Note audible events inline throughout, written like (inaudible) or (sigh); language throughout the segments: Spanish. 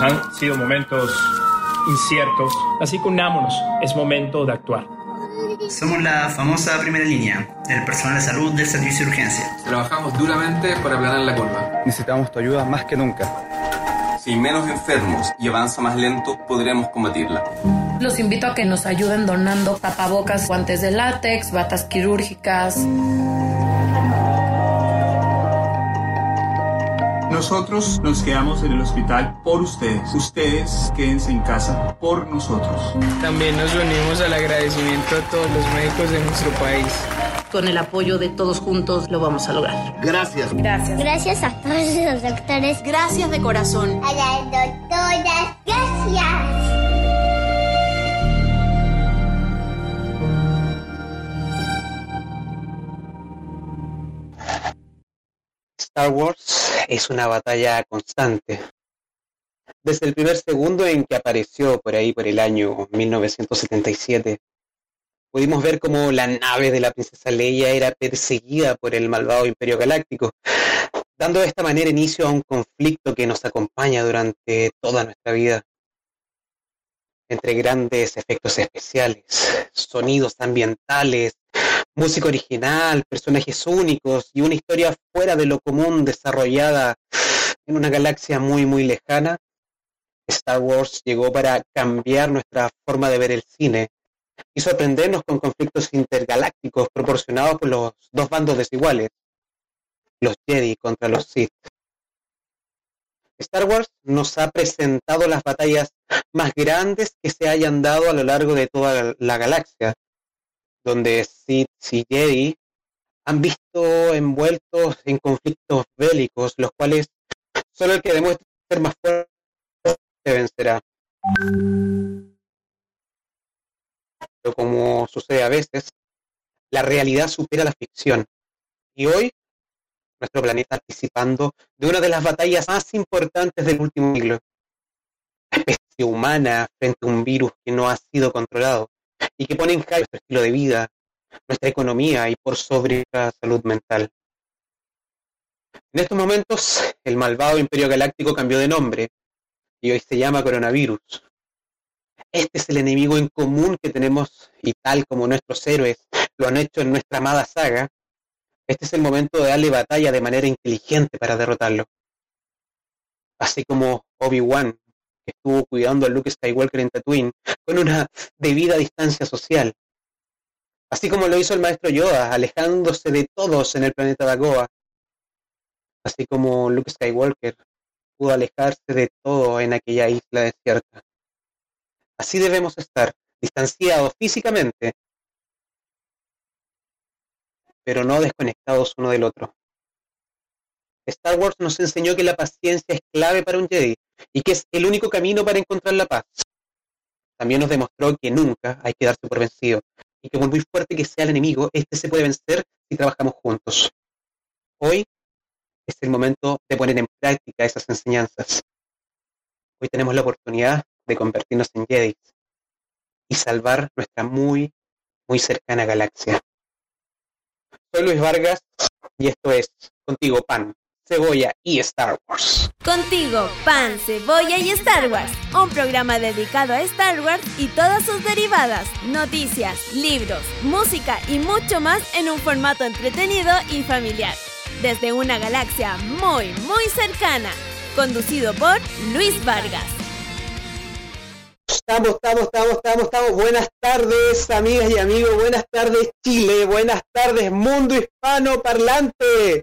Han sido momentos inciertos, así que unámonos, es momento de actuar. Somos la famosa primera línea, el personal de salud del servicio de urgencia. Trabajamos duramente para aplanar la curva. Necesitamos tu ayuda más que nunca. Si hay menos enfermos y avanza más lento, podremos combatirla. Los invito a que nos ayuden donando tapabocas, guantes de látex, batas quirúrgicas. Nosotros nos quedamos en el hospital por ustedes. Ustedes quédense en casa por nosotros. También nos unimos al agradecimiento a todos los médicos de nuestro país. Con el apoyo de todos juntos lo vamos a lograr. Gracias. Gracias. Gracias a todos los doctores. Gracias de corazón. A las doctoras. Gracias. Star Wars es una batalla constante. Desde el primer segundo en que apareció por ahí por el año 1977, pudimos ver cómo la nave de la princesa Leia era perseguida por el malvado Imperio Galáctico, dando de esta manera inicio a un conflicto que nos acompaña durante toda nuestra vida. Entre grandes efectos especiales, sonidos ambientales, música original, personajes únicos y una historia fuera de lo común desarrollada en una galaxia muy muy lejana, Star Wars llegó para cambiar nuestra forma de ver el cine y sorprendernos con conflictos intergalácticos proporcionados por los dos bandos desiguales, los Jedi contra los Sith. Star Wars nos ha presentado las batallas más grandes que se hayan dado a lo largo de toda la galaxia, donde Sith y Jedi han visto envueltos en conflictos bélicos, los cuales solo el que demuestre ser más fuerte vencerá. Pero como sucede a veces, la realidad supera la ficción. Y hoy, nuestro planeta participando de una de las batallas más importantes del último siglo. La especie humana frente a un virus que no ha sido controlado y que pone en jaque nuestro estilo de vida, nuestra economía y por sobre la salud mental. En estos momentos, el malvado Imperio Galáctico cambió de nombre y hoy se llama coronavirus. Este es el enemigo en común que tenemos y tal como nuestros héroes lo han hecho en nuestra amada saga, este es el momento de darle batalla de manera inteligente para derrotarlo. Así como Obi-Wan, que estuvo cuidando a Luke Skywalker en Tatooine con una debida distancia social. Así como lo hizo el maestro Yoda, alejándose de todos en el planeta Dagoa. Así como Luke Skywalker pudo alejarse de todo en aquella isla desierta. Así debemos estar, distanciados físicamente, pero no desconectados uno del otro. Star Wars nos enseñó que la paciencia es clave para un Jedi y que es el único camino para encontrar la paz. También nos demostró que nunca hay que darse por vencido y que por muy fuerte que sea el enemigo, este se puede vencer si trabajamos juntos. Hoy es el momento de poner en práctica esas enseñanzas. Hoy tenemos la oportunidad de convertirnos en Jedi y salvar nuestra muy, muy cercana galaxia. Soy Luis Vargas y esto es Contigo Pan, Cebolla y Star Wars. Contigo, Pan, Cebolla y Star Wars, un programa dedicado a Star Wars y todas sus derivadas, noticias, libros, música y mucho más en un formato entretenido y familiar. Desde una galaxia muy, muy cercana, conducido por Luis Vargas. Estamos, estamos, estamos, estamos, estamos. Buenas tardes, amigas y amigos. Buenas tardes, Chile. Buenas tardes, mundo hispano parlante.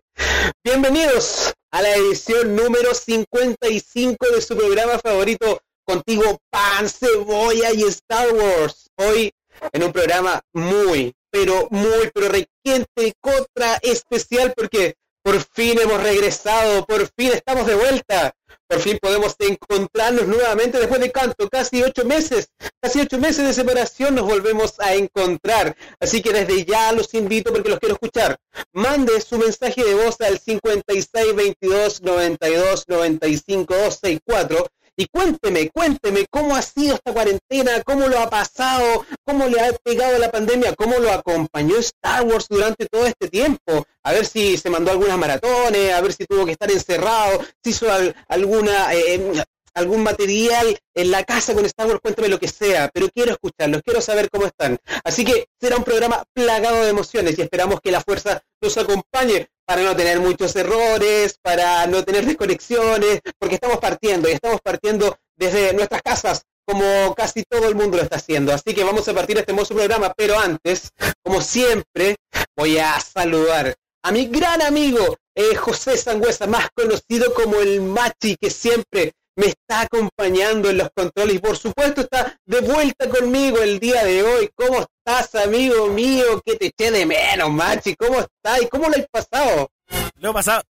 Bienvenidos a la edición número 55 de su programa favorito, Contigo Pan, Cebolla y Star Wars. Hoy en un programa muy, pero muy, pero requiente, contra especial, porque por fin hemos regresado, por fin estamos de vuelta, por fin podemos encontrarnos nuevamente después de cuánto, casi ocho meses, casi ocho meses de separación nos volvemos a encontrar. Así que desde ya los invito porque los quiero escuchar. Mande su mensaje de voz al 56 22 92 95 264 y cuénteme, cuénteme cómo ha sido esta cuarentena, cómo lo ha pasado, cómo le ha pegado la pandemia, cómo lo acompañó Star Wars durante todo este tiempo. A ver si se mandó algunas maratones, a ver si tuvo que estar encerrado, si hizo alguna... Eh, algún material en la casa con Star Wars, cuéntame lo que sea, pero quiero escucharlos, quiero saber cómo están. Así que será un programa plagado de emociones y esperamos que la fuerza nos acompañe para no tener muchos errores, para no tener desconexiones, porque estamos partiendo y estamos partiendo desde nuestras casas, como casi todo el mundo lo está haciendo. Así que vamos a partir este hermoso programa, pero antes, como siempre, voy a saludar a mi gran amigo eh, José Sangüesa, más conocido como el Machi, que siempre me está acompañando en los controles y por supuesto está de vuelta conmigo el día de hoy. ¿Cómo estás, amigo mío? Que te eché de menos, Machi. ¿Cómo estás? ¿Y cómo lo has pasado? Lo he pasado,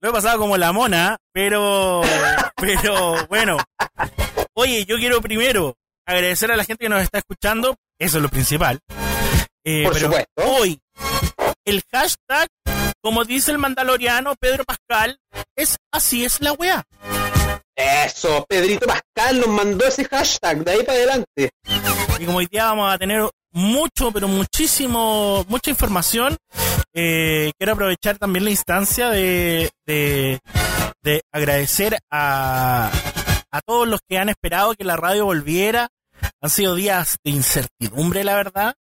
lo he pasado como la mona, pero, (laughs) pero bueno. Oye, yo quiero primero agradecer a la gente que nos está escuchando. Eso es lo principal. Eh, por supuesto. Hoy, el hashtag, como dice el mandaloriano Pedro Pascal, es así es la weá. Eso, Pedrito Pascal nos mandó ese hashtag de ahí para adelante. Y como hoy día vamos a tener mucho, pero muchísimo, mucha información, eh, quiero aprovechar también la instancia de, de, de agradecer a, a todos los que han esperado que la radio volviera. Han sido días de incertidumbre, la verdad.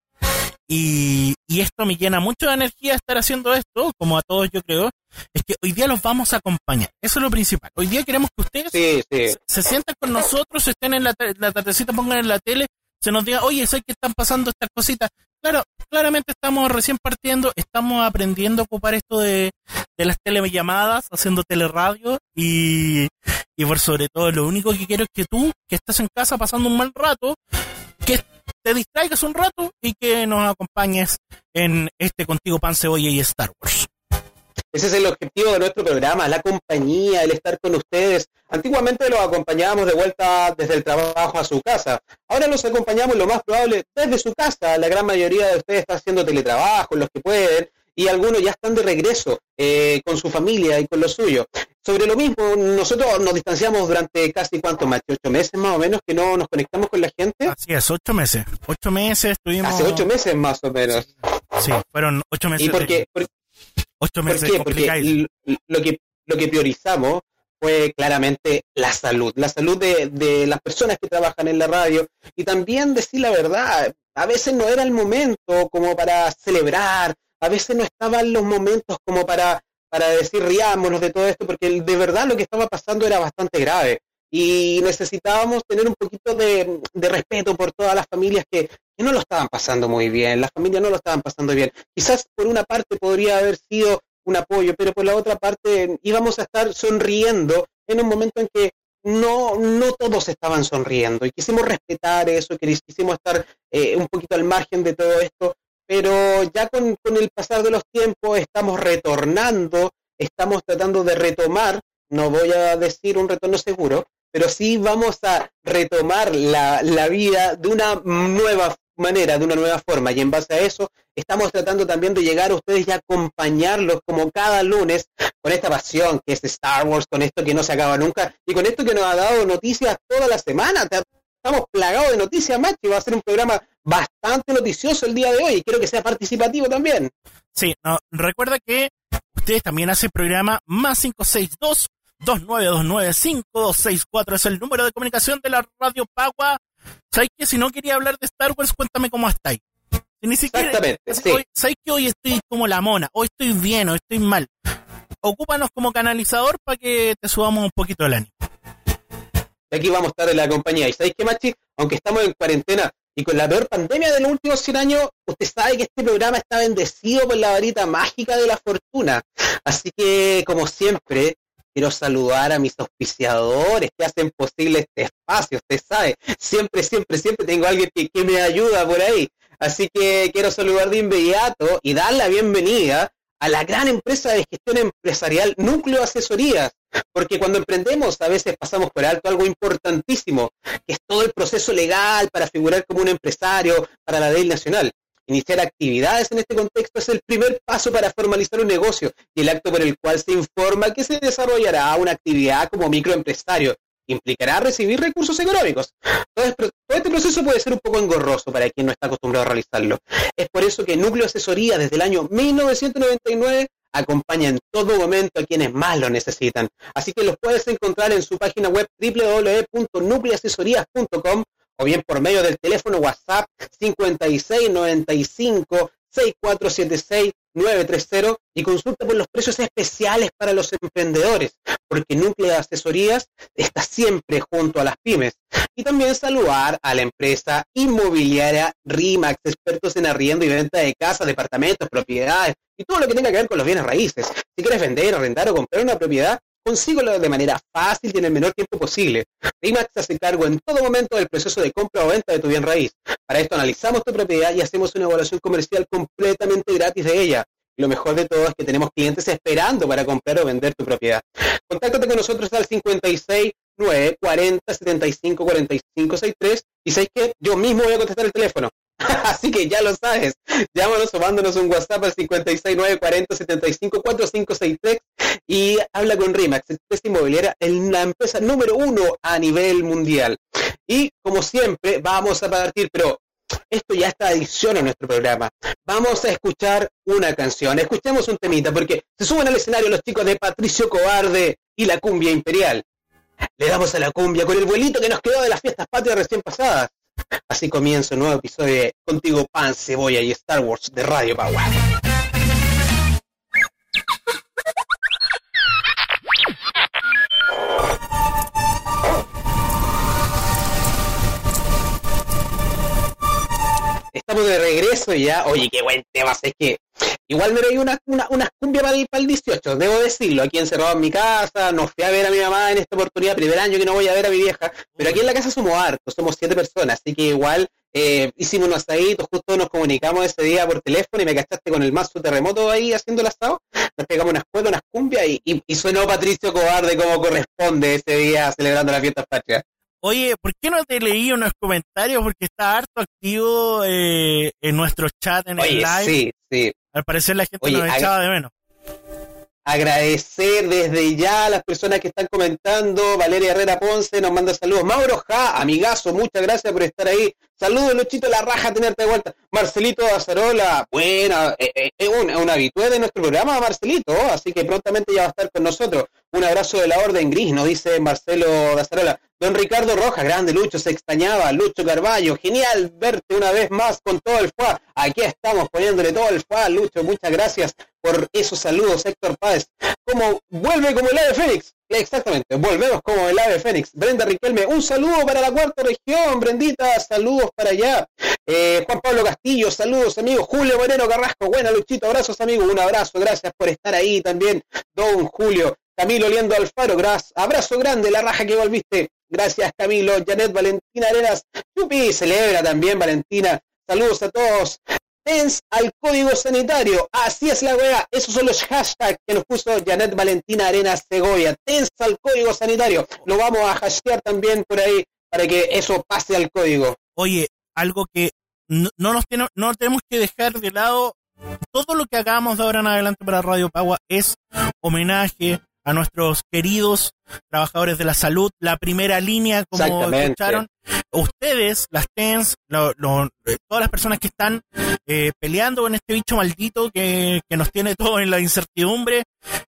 Y, y, esto me llena mucho de energía estar haciendo esto, como a todos yo creo, es que hoy día los vamos a acompañar. Eso es lo principal. Hoy día queremos que ustedes Se, se, sienten con nosotros, estén en la, la tardecita, pongan en la tele, se nos diga, oye, sé que están pasando estas cositas. Claro, claramente estamos recién partiendo, estamos aprendiendo a ocupar esto de, de las telellamadas, haciendo teleradio y, y por sobre todo lo único que quiero es que tú, que estás en casa pasando un mal rato, que te distraigas un rato y que nos acompañes en este Contigo Pan, Cebolla y Star Wars. Ese es el objetivo de nuestro programa, la compañía, el estar con ustedes. Antiguamente los acompañábamos de vuelta desde el trabajo a su casa. Ahora los acompañamos lo más probable desde su casa. La gran mayoría de ustedes está haciendo teletrabajo, los que pueden, y algunos ya están de regreso eh, con su familia y con lo suyo. Sobre lo mismo, nosotros nos distanciamos durante casi cuánto más, ocho meses más o menos que no nos conectamos con la gente. Así es, ocho meses. Ocho meses estuvimos. Hace ocho meses más o menos. Sí, fueron ocho meses. ¿Y por qué? ocho meses Porque lo que, lo que priorizamos fue claramente la salud, la salud de, de las personas que trabajan en la radio y también decir la verdad, a veces no era el momento como para celebrar, a veces no estaban los momentos como para, para decir riámonos de todo esto, porque de verdad lo que estaba pasando era bastante grave y necesitábamos tener un poquito de, respeto por todas las familias que, que, no lo estaban pasando muy bien, las familias no lo estaban pasando bien. Quizás por una parte podría haber sido un apoyo, pero por la otra parte íbamos a estar sonriendo en un momento en que no, no todos estaban sonriendo y quisimos respetar eso, quisimos estar eh, un poquito al margen de todo esto, pero ya con, con el pasar de los tiempos estamos retornando, estamos tratando de retomar, no voy a decir un retorno seguro, pero sí vamos a retomar la, la vida de una nueva manera, de una nueva forma. Y en base a eso, estamos tratando también de llegar a ustedes y acompañarlos como cada lunes con esta pasión que es Star Wars, con esto que no se acaba nunca y con esto que nos ha dado noticias toda la semana. Estamos plagados de noticias, macho, y va a ser un programa bastante noticioso el día de hoy y quiero que sea participativo también. Sí, no, recuerda que ustedes también hacen programa más 562 29295264 es el número de comunicación de la Radio Pagua ¿Sabes que si no quería hablar de Star Wars, cuéntame cómo estáis? ni siquiera, Exactamente. Sí. Hoy, ¿Sabes que hoy estoy como la mona? Hoy estoy bien, hoy estoy mal. Ocúpanos como canalizador para que te subamos un poquito el ánimo. Aquí vamos a estar en la compañía. ¿Y sabéis qué, Machi? Aunque estamos en cuarentena y con la peor pandemia de los últimos 100 años, usted sabe que este programa está bendecido por la varita mágica de la fortuna. Así que, como siempre, quiero saludar a mis auspiciadores que hacen posible este espacio, usted sabe, siempre, siempre, siempre tengo alguien que, que, me ayuda por ahí. Así que quiero saludar de inmediato y dar la bienvenida a la gran empresa de gestión empresarial Núcleo Asesorías, porque cuando emprendemos a veces pasamos por alto algo importantísimo, que es todo el proceso legal para figurar como un empresario para la ley nacional. Iniciar actividades en este contexto es el primer paso para formalizar un negocio y el acto por el cual se informa que se desarrollará una actividad como microempresario. Implicará recibir recursos económicos. Todo, este proceso puede ser un poco engorroso para quien no está acostumbrado a realizarlo. Es por eso que Núcleo Asesoría desde el año 1999 acompaña en todo momento a quienes más lo necesitan. Así que los puedes encontrar en su página web www.nucleasesorías.com o bien por medio del teléfono WhatsApp 5695 6476 930 y consulta por los precios especiales para los emprendedores, porque Núcleo de Asesorías está siempre junto a las pymes. Y también saludar a la empresa inmobiliaria RIMAX, expertos en arriendo y venta de casas, departamentos, propiedades y todo lo que tenga que ver con los bienes raíces. Si quieres vender, arrendar o comprar una propiedad, consíguelo de manera fácil y en el menor tiempo posible. RIMAX se hace cargo en todo momento del proceso de compra o venta de tu bien raíz. Para esto analizamos tu propiedad y hacemos una evaluación comercial completamente gratis de ella. Lo mejor de todo es que tenemos clientes esperando para comprar o vender tu propiedad. Contáctate con nosotros al 56 9 40 75 45 63 y sabes que yo mismo voy a contestar el teléfono. (laughs) Así que ya lo sabes. Llámanos o mándanos un WhatsApp al 569 40 75 4563 y habla con RIMAX, empresa inmobiliaria, en la empresa número uno a nivel mundial. Y como siempre, vamos a partir, pero esto ya está adición a nuestro programa. Vamos a escuchar una canción. Escuchemos un temita, porque se suben al escenario los chicos de Patricio Cobarde y la cumbia imperial. Le damos a la cumbia con el vuelito que nos quedó de las fiestas patrias recién pasadas. Así comienza un nuevo episodio de Contigo Pan, Cebolla y Star Wars de Radio Power. Estamos de regreso ya. Oye, qué buen tema. Es que igual me reí una, una, una cumbia para el, para el 18, debo decirlo. Aquí encerrado en mi casa, no fui a ver a mi mamá en esta oportunidad, primer año que no voy a ver a mi vieja. Pero aquí en la casa somos hartos, somos siete personas. Así que igual eh, hicimos unos asaditos, justo nos comunicamos ese día por teléfono y me cachaste con el mazo terremoto ahí haciendo el asado. Nos pegamos unas cuerdas, unas cumbias y, y, y sonó Patricio Cobarde como corresponde ese día celebrando las fiestas patrias. Oye, ¿por qué no te leí unos comentarios? Porque está harto activo eh, en nuestro chat en Oye, el live. Sí, sí. Al parecer la gente Oye, nos echaba de menos. Agradecer desde ya a las personas que están comentando. Valeria Herrera Ponce nos manda saludos. Mauro Ja, amigazo, muchas gracias por estar ahí. Saludos, Luchito, la raja tenerte de vuelta. Marcelito Azarola, buena, eh, eh, eh, un, un habitué de nuestro programa, Marcelito, así que prontamente ya va a estar con nosotros. Un abrazo de la Orden Gris, nos dice Marcelo Dazarola. Don Ricardo Rojas, grande Lucho, se extrañaba. Lucho Carballo, genial verte una vez más con todo el FA. Aquí estamos poniéndole todo el FA, Lucho, muchas gracias por esos saludos, Héctor Páez. Como vuelve como el ave Fénix. Exactamente, volvemos como el ave Fénix. Brenda Riquelme, un saludo para la cuarta región, Brendita, saludos para allá. Eh, Juan Pablo Castillo, saludos amigos. Julio Moreno Carrasco, buena Luchito, abrazos amigos, un abrazo, gracias por estar ahí también. Don Julio, Camilo Liendo Alfaro, gracias. abrazo grande, la raja que volviste. Gracias Camilo, Janet Valentina Arenas, Chupi, celebra también Valentina. Saludos a todos. Tens al código sanitario. Así es la weá. Esos son los hashtags que nos puso Janet Valentina Arenas Segovia. Tens al código sanitario. Lo vamos a hashtear también por ahí para que eso pase al código. Oye, algo que no, no nos no tenemos que dejar de lado. Todo lo que hagamos de ahora en adelante para Radio Pagua es homenaje a nuestros queridos trabajadores de la salud, la primera línea, como escucharon. Ustedes, las TENS, lo- lo- eh, todas las personas que están eh, peleando con este bicho maldito que, que nos tiene todo en la incertidumbre,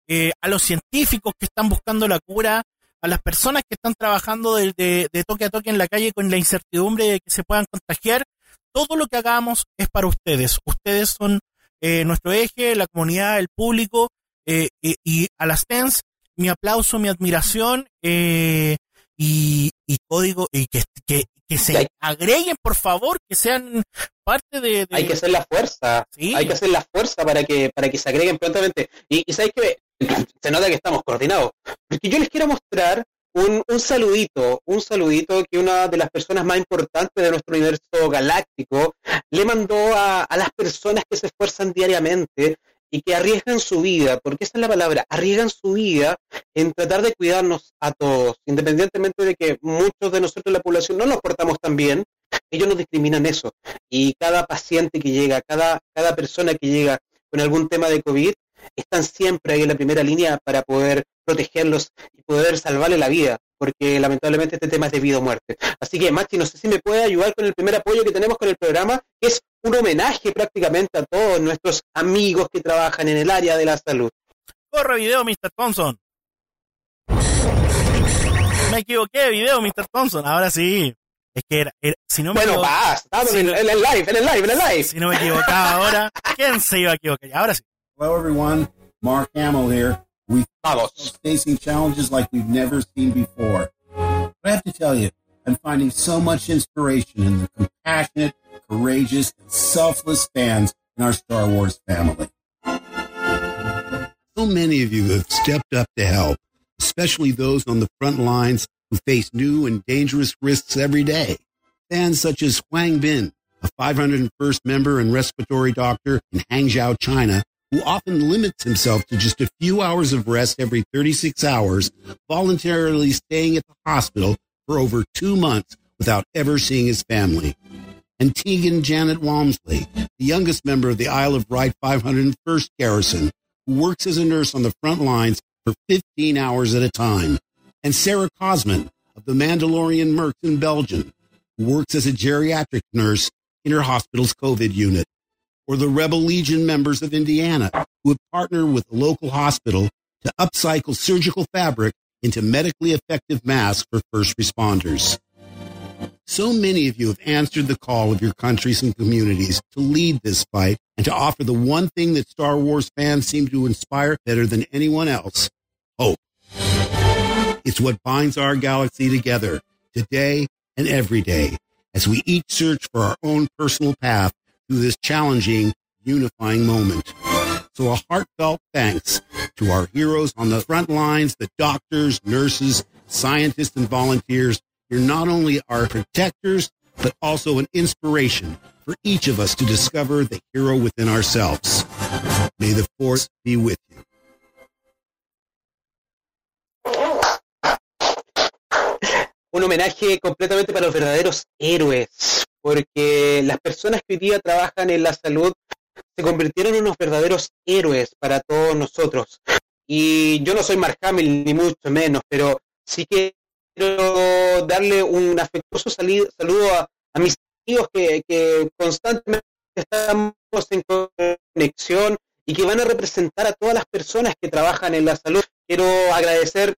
eh, a los científicos que están buscando la cura, a las personas que están trabajando de, de- de toque a toque en la calle con la incertidumbre de que se puedan contagiar, todo lo que hagamos es para ustedes. Ustedes son eh, nuestro eje, la comunidad, el público, eh, y, y a las TENS, mi aplauso, mi admiración, eh, y, y código, y que, que, que se agreguen, por favor, que sean parte de... de- Hay que hacer la fuerza. Sí. Hay que hacer la fuerza para que, para que se agreguen prontamente. Y, y sabéis que (clears throat) se nota que estamos coordinados. Porque yo les quiero mostrar un, un saludito, un saludito que una de las personas más importantes de nuestro universo galáctico le mandó a, a las personas que se esfuerzan diariamente y que arriesgan su vida, porque esa es la palabra, arriesgan su vida en tratar de cuidarnos a todos, independientemente de que muchos de nosotros, la población, no nos portamos tan bien, ellos nos discriminan eso. Y cada paciente que llega, cada, cada persona que llega con algún tema de COVID, están siempre ahí en la primera línea para poder protegerlos y poder salvarle la vida, porque lamentablemente este tema es de vida o muerte. Así que, Machi, no sé si me puede ayudar con el primer apoyo que tenemos con el programa, es un homenaje prácticamente a todos nuestros amigos que trabajan en el área de la salud. Corre video, Mr. Thompson. Me equivoqué, video, Mr. Thompson. Ahora sí. Es que era, era si no me bueno, basta, si en, en, el live, en el live, en el live. Si no me equivocaba ahora, ¿quién se iba a equivocar? Ahora sí. Hello, everyone. Mark Hamill here. We are facing challenges like we've never seen before. But I have to tell you, I'm finding so much inspiration in the compassionate, courageous, and selfless fans in our Star Wars family. So many of you have stepped up to help, especially those on the front lines who face new and dangerous risks every day. Fans such as Huang Bin, a 501st member and respiratory doctor in Hangzhou, China, who often limits himself to just a few hours of rest every 36 hours, voluntarily staying at the hospital for over two months without ever seeing his family. And Tegan Janet Walmsley, the youngest member of the Isle of Wight 501st Garrison, who works as a nurse on the front lines for 15 hours at a time. And Sarah Cosman of the Mandalorian Mercs in Belgium, who works as a geriatric nurse in her hospital's COVID unit. Or the Rebel Legion members of Indiana, who have partnered with the local hospital to upcycle surgical fabric into medically effective masks for first responders. So many of you have answered the call of your countries and communities to lead this fight and to offer the one thing that Star Wars fans seem to inspire better than anyone else hope. It's what binds our galaxy together today and every day as we each search for our own personal path through this challenging, unifying moment. So a heartfelt thanks to our heroes on the front lines, the doctors, nurses, scientists, and volunteers. You're not only our protectors, but also an inspiration for each of us to discover the hero within ourselves. May the force be with you. Un homenaje completamente para los verdaderos héroes, porque las personas que hoy día trabajan en la salud se convirtieron en unos verdaderos héroes para todos nosotros. Y yo no soy Mark Hamill, ni mucho menos, pero sí que quiero darle un afectuoso saludo a, mis amigos que, constantemente estamos en conexión y que van a representar a todas las personas que trabajan en la salud. Quiero agradecer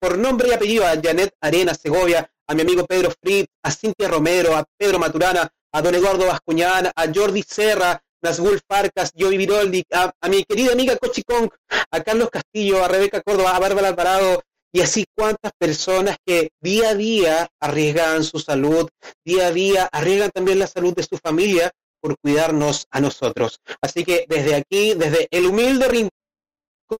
por nombre y apellido a Janet Arena Segovia, a mi amigo Pedro Fritz, a Cintia Romero, a Pedro Maturana, a don Eduardo Bascuñán, a Jordi Serra, Nazgul Farcas, Joey Viroldi, a, a, mi querida amiga Cochi Kong, a Carlos Castillo, a Rebeca Córdoba, a Bárbara Alvarado, y así cuántas personas que día a día arriesgan su salud, día a día arriesgan también la salud de su familia por cuidarnos a nosotros. Así que desde aquí, desde el humilde rincón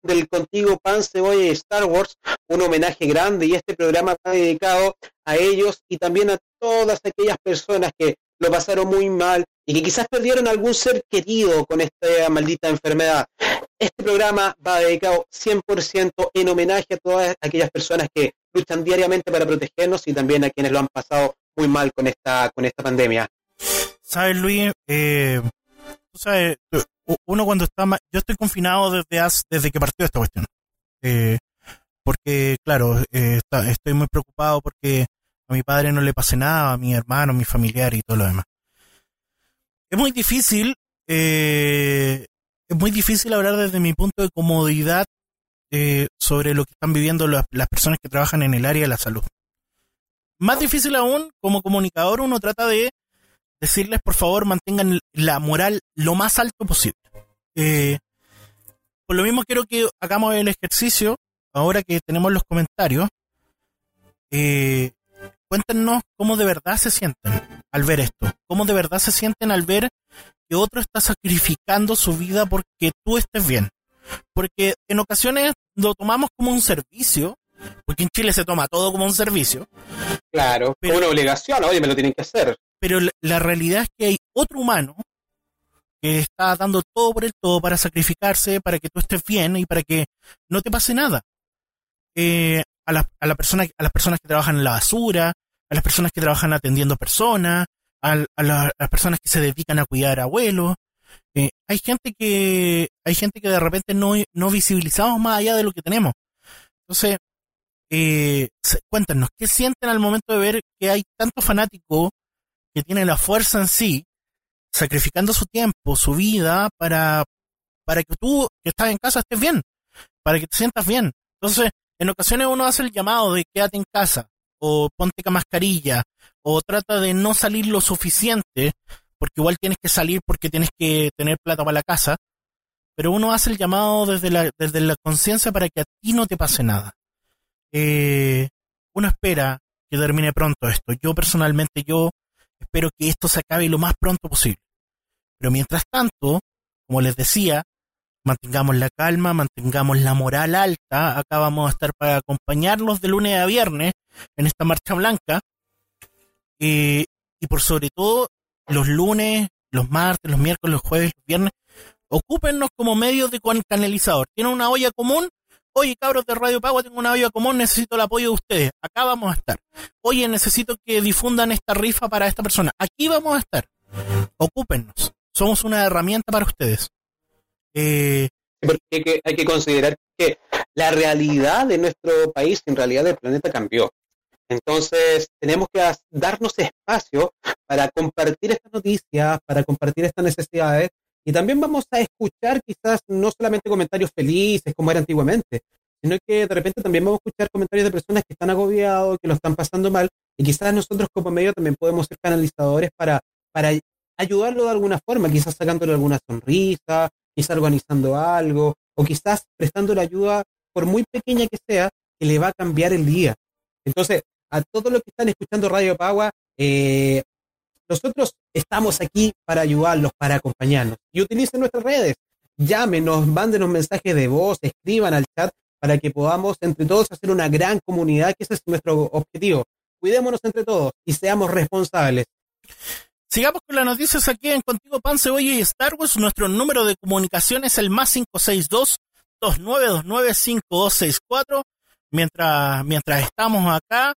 del contigo Pan Cebolla y Star Wars, un homenaje grande y este programa está dedicado a ellos y también a todas aquellas personas que lo pasaron muy mal y que quizás perdieron algún ser querido con esta maldita enfermedad. Este programa va dedicado 100% en homenaje a todas aquellas personas que luchan diariamente para protegernos y también a quienes lo han pasado muy mal con esta, con esta pandemia. ¿Sabes, Luis? Eh, tú sabes, uno cuando está... Yo estoy confinado desde, desde que partió esta cuestión. Eh, porque, claro, eh, estoy muy preocupado porque a mi padre no le pase nada, a mi hermano, a mi familiar y todo lo demás. Es muy difícil, eh, es muy difícil hablar desde mi punto de comodidad eh, sobre lo que están viviendo las, personas que trabajan en el área de la salud. Más difícil aún, como comunicador, uno trata de decirles, por favor, mantengan la moral lo más alto posible. Eh, por lo mismo quiero que hagamos el ejercicio, ahora que tenemos los comentarios, eh, cuéntenos cómo de verdad se sienten al ver esto, cómo de verdad se sienten al ver que otro está sacrificando su vida porque tú estés bien. Porque en ocasiones lo tomamos como un servicio, porque en Chile se toma todo como un servicio. Claro, pero, como una obligación, oye, me lo tienen que hacer. Pero la, la realidad es que hay otro humano que está dando todo por el todo para sacrificarse, para que tú estés bien y para que no te pase nada. Eh, a, la, a, la persona, a las personas que trabajan en la basura, a las personas que trabajan atendiendo personas, a, a, la, a las personas que se dedican a cuidar abuelos. Eh, hay gente que hay gente que de repente no, no visibilizamos más allá de lo que tenemos. Entonces, eh, cuéntanos, ¿qué sienten al momento de ver que hay tantos fanáticos que tienen la fuerza en sí, sacrificando su tiempo, su vida, para, para que tú, que estás en casa, estés bien, para que te sientas bien. Entonces, en ocasiones uno hace el llamado de quédate en casa, o ponte mascarilla, o trata de no salir lo suficiente, porque igual tienes que salir porque tienes que tener plata para la casa, pero uno hace el llamado desde la, desde la conciencia para que a ti no te pase nada. Eh, uno espera que termine pronto esto. Yo personalmente, yo espero que esto se acabe lo más pronto posible. Pero mientras tanto, como les decía, mantengamos la calma, mantengamos la moral alta. Acá vamos a estar para acompañarlos de lunes a viernes en esta marcha blanca. Eh, y por sobre todo, los lunes, los martes, los miércoles, los jueves, los viernes, ocúpennos como medios de canalizador. Tienen una olla común. Oye, cabros de Radio Pagua, tengo una olla común, necesito el apoyo de ustedes. Acá vamos a estar. Oye, necesito que difundan esta rifa para esta persona. Aquí vamos a estar. Ocúpennos. Somos una herramienta para ustedes. Eh, Porque hay que, hay que considerar que la realidad de nuestro país, en realidad del planeta, cambió. Entonces, tenemos que darnos espacio para compartir estas noticias, para compartir estas necesidades y también vamos a escuchar quizás no solamente comentarios felices como era antiguamente, sino que de repente también vamos a escuchar comentarios de personas que están agobiados, que lo están pasando mal, y quizás nosotros como medio también podemos ser canalizadores para, para ayudarlo de alguna forma, quizás sacándole alguna sonrisa, quizás organizando algo, o quizás prestándole ayuda, por muy pequeña que sea, que le va a cambiar el día. Entonces, a todos los que están escuchando Radio Pagua, eh, nosotros estamos aquí para ayudarlos, para acompañarnos. Y utilicen nuestras redes. Llámenos, mándenos mensajes de voz, escriban al chat para que podamos entre todos hacer una gran comunidad, que ese es nuestro objetivo. Cuidémonos entre todos y seamos responsables. Sigamos con las noticias aquí en Contigo Pan, Cebolla y Star Wars. Nuestro número de comunicación es el más 562 2929 5264. Mientras, mientras estamos acá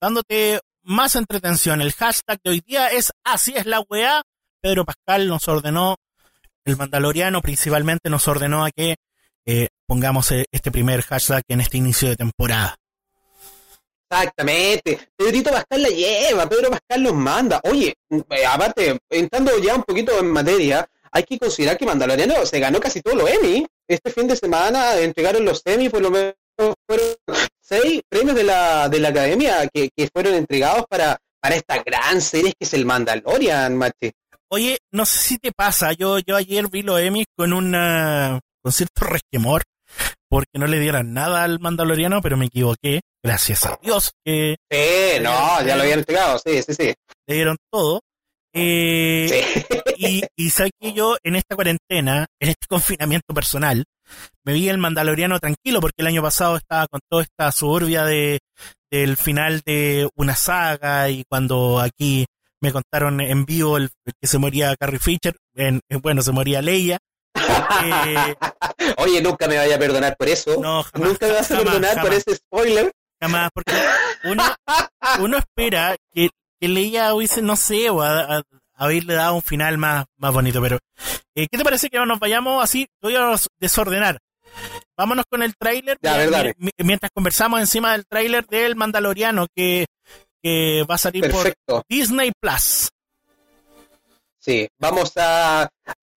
dándote más entretención. El hashtag de hoy día es Así es la weá. Pedro Pascal nos ordenó, el Mandaloriano principalmente nos ordenó a que eh, pongamos eh, este primer hashtag en este inicio de temporada. Exactamente. Pedrito Pascal la lleva, Pedro Pascal nos manda. Oye, eh, aparte, entrando ya un poquito en materia, hay que considerar que Mandaloriano se ganó casi todos los Emmy. Este fin de semana entregaron los Emmy, por lo menos fueron seis premios de la, de la academia que, fueron entregados para, para esta gran serie que es el Mandalorian, Mati. Oye, no sé si te pasa, yo, yo ayer vi los Emmy con una con cierto resquemor porque no le dieron nada al Mandaloriano, pero me equivoqué, gracias a Dios que Sí, no, ya lo habían entregado, sí, sí, sí. Le dieron todo. Eh, y, y sabes que yo en esta cuarentena, en este (laughs) confinamiento personal, me vi el Mandaloriano tranquilo porque el año pasado estaba con toda esta suburbia de del final de una saga y cuando aquí me contaron en vivo el, que se moría Carrie Fisher, en, bueno, se moría Leia. Eh, Oye, nunca me vaya a perdonar por eso. No, jamás, nunca me vas a perdonar por ese spoiler. Jamás, porque uno, uno espera que, que Leia hubiese, no sé, o a, haberle dado un final más, más bonito. Pero, eh, ¿qué te parece que nos vayamos así? Voy a desordenar. Vámonos con el tráiler. Mientras conversamos encima del tráiler del Mandaloriano que, que va a salir por Disney Plus. Sí, vamos a,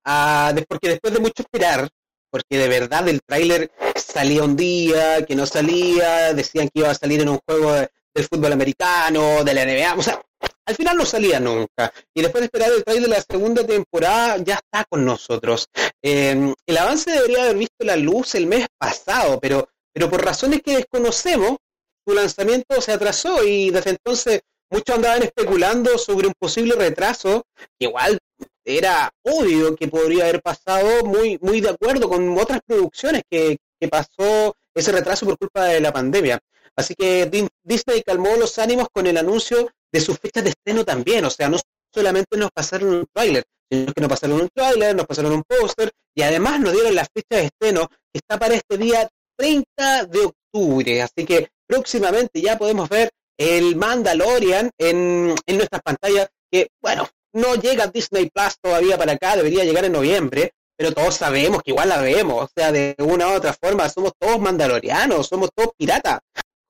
a, porque después de mucho esperar, porque de verdad el tráiler salía un día, que no salía, decían que iba a salir en un juego del fútbol americano, de la NBA, o sea, al final no salía nunca. Y después de esperar el trailer de la segunda temporada, ya está con nosotros. Em, el avance debería haber visto la luz el mes pasado, pero, pero por razones que desconocemos, su lanzamiento se atrasó y desde entonces muchos andaban especulando sobre un posible retraso, igual era obvio que podría haber pasado muy, muy de acuerdo con otras producciones que, que pasó ese retraso por culpa de la pandemia. Así que Disney calmó los ánimos con el anuncio de sus fechas de estreno también. O sea, no solamente nos pasaron un tráiler, sino que nos pasaron un tráiler, nos pasaron un póster y además nos dieron la fecha de estreno que está para este día 30 de octubre. Así que próximamente ya podemos ver el Mandalorian en, en nuestras pantallas, que bueno, no llega Disney Plus todavía para acá, debería llegar en noviembre, pero todos sabemos que igual la vemos, o sea, de una u otra forma somos todos mandalorianos, somos todos piratas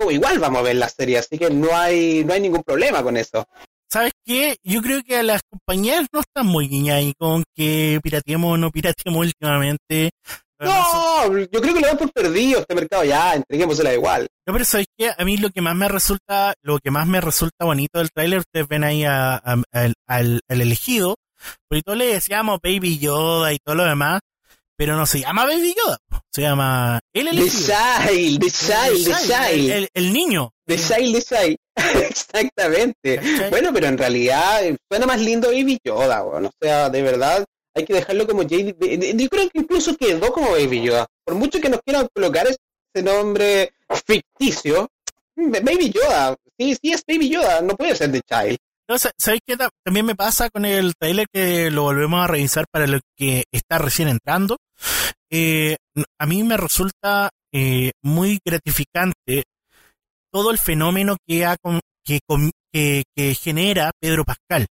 igual vamos a ver la serie, así que no hay, no hay ningún problema con eso. ¿sabes qué? Yo creo que a las compañías no están muy guiñadas con que pirateemos o no pirateemos últimamente. No, yo creo que lo dan por perdido este mercado, ya, entreguémosela igual. No, pero ¿sabes qué? A mí lo que más me resulta, lo que más me resulta bonito del tráiler, ustedes ven ahí a, a- al, al- al elegido, porque todos le decíamos Baby Yoda y todo lo demás, pero no se llama Baby Yoda, se llama el The elegido. Child, The Child, The Child. el- el niño. The Child, The Child. (laughs) Exactamente. Bueno, pero en realidad suena más lindo Baby Yoda. O sea, de verdad, hay que dejarlo como eh, Yo creo que incluso quedó como Baby Yoda. Por mucho que nos quieran colocar ese nombre ficticio, Baby Yoda. Sí, sí es Baby Yoda, no puede ser The Child. No, sa- ¿Sabéis qué ta- también me pasa con el trailer que lo volvemos a revisar para lo que está recién entrando? Eh, a mí me resulta eh, muy gratificante todo el fenómeno que, ha que, que, que genera Pedro Pascal.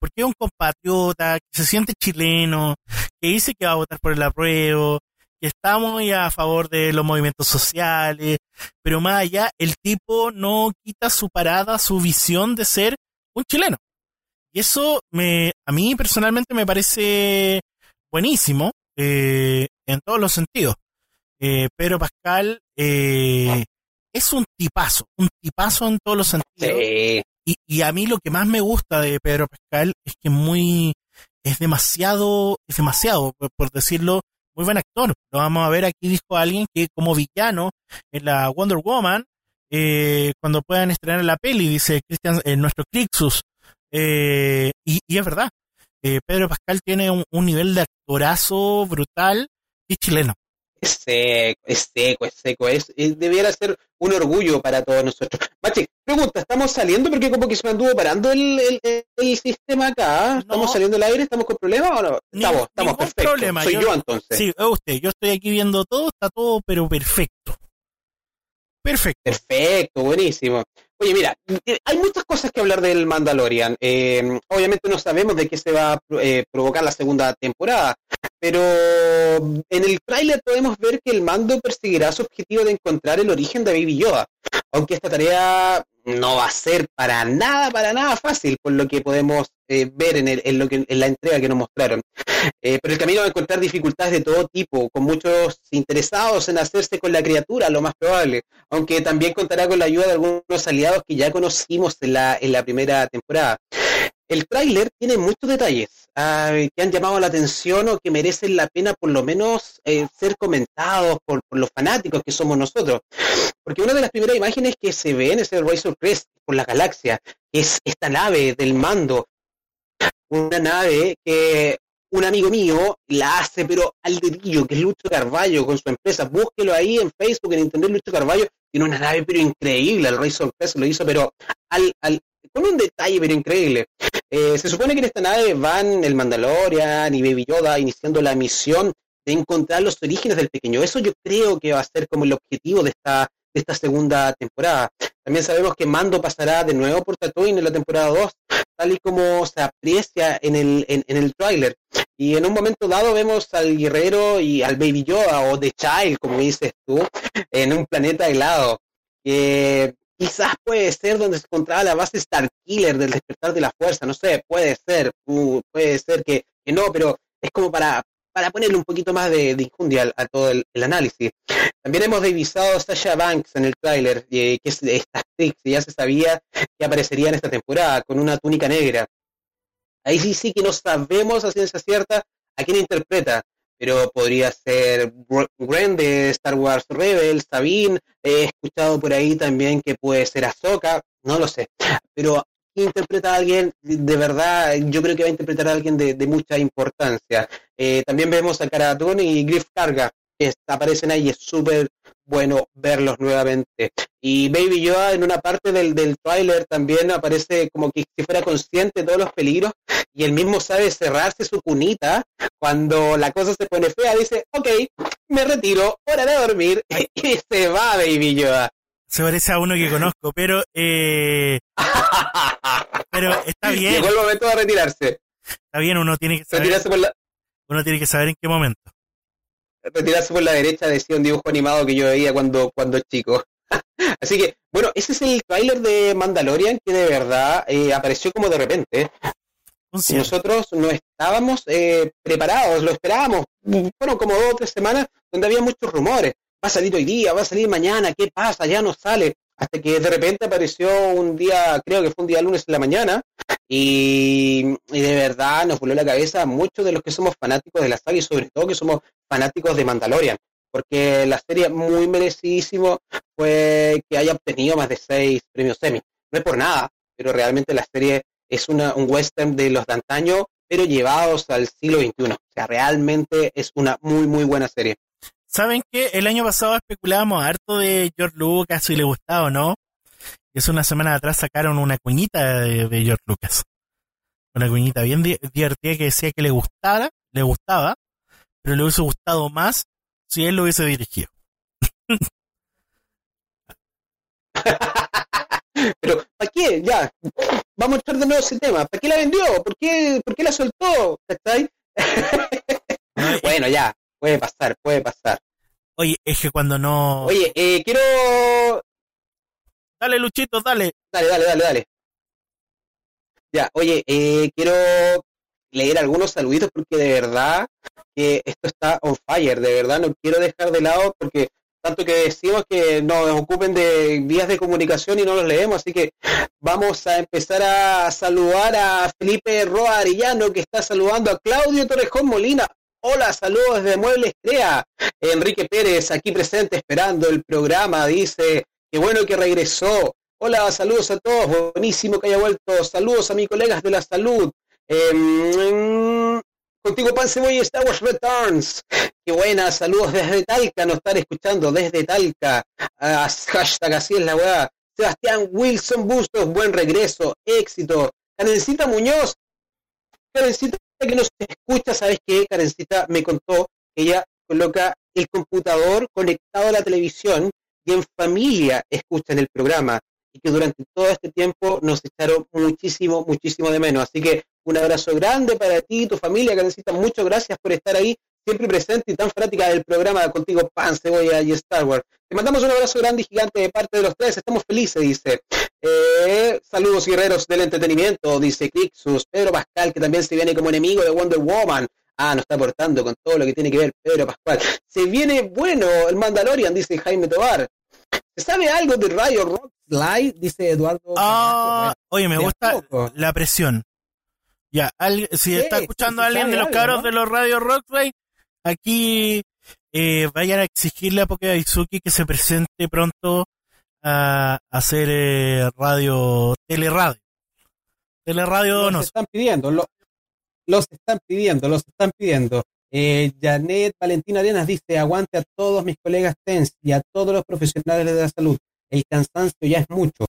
Porque es un compatriota que se siente chileno, que dice que va a votar por el apruebo, que está muy a favor de los movimientos sociales, pero más allá, el tipo no quita su parada, su visión de ser un chileno. Y eso me, a mí personalmente me parece buenísimo eh, en todos los sentidos. Eh, Pedro Pascal eh, es un tipazo, un tipazo en todos los sentidos. Y, a mí lo que más me gusta de Pedro Pascal es que muy, es demasiado, es demasiado, por, decirlo, muy buen actor. Lo vamos a ver aquí, dijo alguien que como villano en la Wonder Woman, eh, cuando puedan estrenar la peli, dice Cristian, eh, nuestro Crixus. Eh, y, y es verdad, eh, Pedro Pascal tiene un, un nivel de actorazo brutal y chileno. Es seco, es seco, es seco. Es, es- debiera ser un orgullo para todos nosotros. Mache, pregunta, ¿estamos saliendo? Porque como que se me anduvo parando el, el, el- sistema acá. ¿Estamos saliendo al aire? ¿Estamos con problemas o no? Ni- Estamos, estamos ningún perfectos. problema. Soy yo, entonces. Sí, es usted. Yo estoy aquí viendo todo, está todo, pero perfecto. Perfecto. Perfecto, buenísimo. Oye, mira, eh, hay muchas cosas que hablar del Mandalorian. Eh, obviamente no sabemos de qué se va a eh, provocar la segunda temporada, pero en el tráiler podemos ver que el mando perseguirá su objetivo de encontrar el origen de Baby Yoda, aunque esta tarea no va a ser para nada, para nada fácil, por lo que podemos eh, ver en, el- en lo que, en la entrega que nos mostraron. Eh, pero el camino va a encontrar dificultades de todo tipo, con muchos interesados en hacerse con la criatura, lo más probable, aunque también contará con la ayuda de algunos aliados que ya conocimos en la, en la primera temporada. El tráiler tiene muchos detalles ah, que han llamado la atención o que merecen la pena por lo menos eh, ser comentados por, los fanáticos que somos nosotros. Porque una de las primeras imágenes que se ven es el Razor Crest por la galaxia, es esta nave del mando, una nave que un amigo mío la hace, pero al dedillo, que es Lucho Carballo con su empresa. Búsquelo ahí en Facebook, en Internet, Lucho Carballo. Tiene una nave, pero increíble. El Razor Crest lo hizo, pero al, al, con un detalle, pero increíble. Eh, se supone que en esta nave van el Mandalorian y Baby Yoda iniciando la misión de encontrar los orígenes del pequeño. Eso yo creo que va a ser como el objetivo de esta, de esta segunda temporada. También sabemos que Mando pasará de nuevo por Tatooine en la temporada 2, tal y como se aprecia en el, en, el tráiler. Y en un momento dado vemos al guerrero y al Baby Yoda o The Child, como dices tú, en un planeta helado. Que quizás puede ser donde se encontraba la base Starkiller del despertar de la fuerza, no sé, puede ser, puede ser que, que no, pero es como para, para ponerle un poquito más de, de a, todo el, análisis. También hemos divisado a Sasha Banks en el tráiler, eh, que es esta actriz ya se sabía que aparecería en esta temporada, con una túnica negra. Ahí sí sí que no sabemos a ciencia cierta a quién interpreta, pero podría ser Gr- Gren de Star Wars Rebels, Sabine, he escuchado por ahí también que puede ser Ahsoka, no lo sé, pero ¿quién interpreta a alguien de verdad, yo creo que va a interpretar a alguien de, mucha importancia. Eh, también vemos a Cara Dune y Griff Carga, aparecen ahí, es súper bueno verlos nuevamente. Y Baby Yoda en una parte del, del tráiler también aparece como que si fuera consciente de todos los peligros y él mismo sabe cerrarse su cunita cuando la cosa se pone fea, dice, ok, me retiro, hora de dormir, (laughs) y se va Baby Yoda. Se parece a uno que conozco, pero eh, (laughs) pero está bien. Llegó el momento de retirarse. Está bien, uno tiene que saber, Retirarse por la, uno tiene que saber en qué momento. Retirarse por la derecha decía un dibujo animado que yo veía cuando, cuando chico. (laughs) Así que, bueno, ese es el tráiler de Mandalorian que de verdad eh, apareció como de repente. Nosotros no estábamos eh, preparados, lo esperábamos. Fueron como dos o tres semanas donde había muchos rumores. Va a salir hoy día, va a salir mañana, ¿qué pasa? Ya no sale. Hasta que de repente apareció un día, creo que fue un día lunes en la mañana, y, de verdad nos volvió la cabeza muchos de los que somos fanáticos de la saga y sobre todo que somos fanáticos de Mandalorian porque la serie muy merecidísimo fue que haya obtenido más de seis premios Emmy. No es por nada, pero realmente la serie es una, un western de los de antaño, pero llevados al siglo XXI. O sea, realmente es una muy, muy buena serie. ¿Saben qué? El año pasado especulábamos harto de George Lucas si le gustaba o no. Hace una semana atrás sacaron una cuñita de, de George Lucas. Una cuñita bien divertida que decía que le gustara, le gustaba, pero le hubiese gustado más si él lo hubiese dirigido. (laughs) Pero, ¿para qué? Ya, vamos a echar de nuevo ese tema. ¿Para qué la vendió? ¿Por qué, por qué la soltó? (laughs) bueno, ya, puede pasar, puede pasar. Oye, es que cuando no... Oye, eh, quiero... Dale, Luchito, dale. Dale, dale, dale, dale. Ya, oye, eh, quiero leer algunos saluditos porque de verdad que esto está on fire, de verdad no quiero dejar de lado porque tanto que decimos que nos ocupen de vías de comunicación y no los leemos, así que vamos a empezar a saludar a Felipe Roa Arillano que está saludando a Claudio Torrejón Molina. Hola, saludos desde Muebles Crea. Enrique Pérez aquí presente esperando el programa, dice, qué bueno que regresó. Hola, saludos a todos, buenísimo que haya vuelto. Saludos a mis colegas de la salud. Eh, contigo Pan Cebolla Star Wars Returns. Qué buena, saludos desde Talca, nos están escuchando desde Talca. Uh, hashtag así es la weá. Sebastián Wilson Bustos, buen regreso, éxito. Karencita Muñoz, Karencita que nos escucha, ¿sabes qué? Karencita me contó que ella coloca el computador conectado a la televisión y en familia escuchan el programa y que durante todo este tiempo nos echaron muchísimo, muchísimo de menos. Así que un abrazo grande para ti y tu familia, que necesitan muchas gracias por estar ahí, siempre presente y tan fanática del programa contigo, Pan, Cebolla y Star Wars. Te mandamos un abrazo grande y gigante de parte de los tres, estamos felices, dice. Eh, saludos guerreros del entretenimiento, dice Crixus. Pedro Pascal, que también se viene como enemigo de Wonder Woman. Ah, nos está aportando con todo lo que tiene que ver Pedro Pascual. Se viene bueno el Mandalorian, dice Jaime Tobar. ¿Se sabe algo de Rayo Rock Slide? Dice Eduardo. Ah, oye, me gusta la presión. Ya, si está escuchando a alguien de los cabros de los Radio Rockray, aquí eh, vayan a exigirle a Poké Aizuki que se presente pronto a, hacer eh, radio, teleradio. Teleradio Los están pidiendo, los están pidiendo, los están pidiendo. Eh, Janet Valentina Arenas dice, aguante a todos mis colegas TENS y a todos los profesionales de la salud. El cansancio ya es mucho.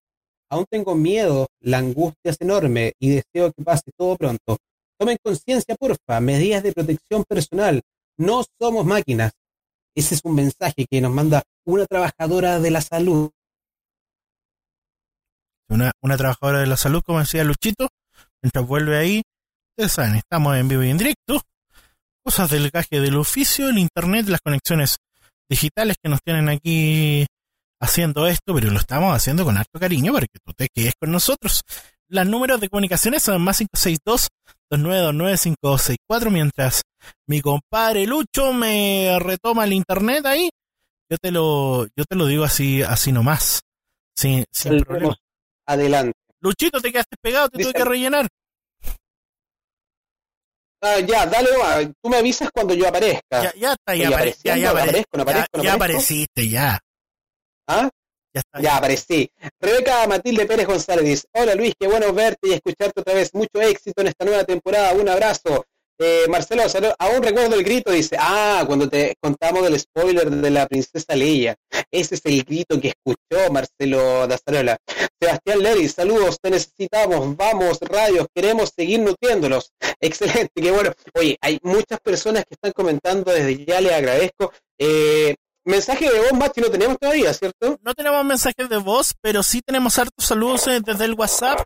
Aún tengo miedo, la angustia es enorme y deseo que pase todo pronto. Tomen conciencia, porfa, medidas de protección personal. No somos máquinas. Ese es un mensaje que nos manda una trabajadora de la salud. Una, una trabajadora de la salud, como decía Luchito, mientras vuelve ahí, ustedes saben, estamos en vivo y en directo. Cosas del gaje del oficio, el internet, las conexiones digitales que nos tienen aquí haciendo esto, pero lo estamos haciendo con harto cariño para que tú te quedes con nosotros. Los números de comunicaciones son más 562-2929-5264, mientras mi compadre Lucho me retoma el internet ahí, yo te lo, yo te lo digo así, así nomás, sin, sin problema. Adelante. Luchito, te quedaste pegado, te tuve que rellenar. Ah, ya, dale, tú me avisas cuando yo aparezca. Ya, ya está, ya, ya, ya, ya apareciste, ya. ¿Ah? Ya, está, ya, aparecí. Rebeca Matilde Pérez González hola Luis, qué bueno verte y escucharte otra vez. Mucho éxito en esta nueva temporada. Un abrazo. Eh, Marcelo, aún recuerdo el grito, dice, ah, cuando te contamos del spoiler de la princesa Leia. Ese es el grito que escuchó Marcelo Dazarola. Sebastián Leri, saludos, te necesitamos, vamos, radios, queremos seguir nutriéndolos. Excelente, qué bueno. Oye, hay muchas personas que están comentando, desde ya les agradezco. Eh, Mensaje de voz, Mati, no tenemos todavía, ¿cierto? No tenemos mensajes de voz, pero sí tenemos hartos saludos eh, desde el WhatsApp.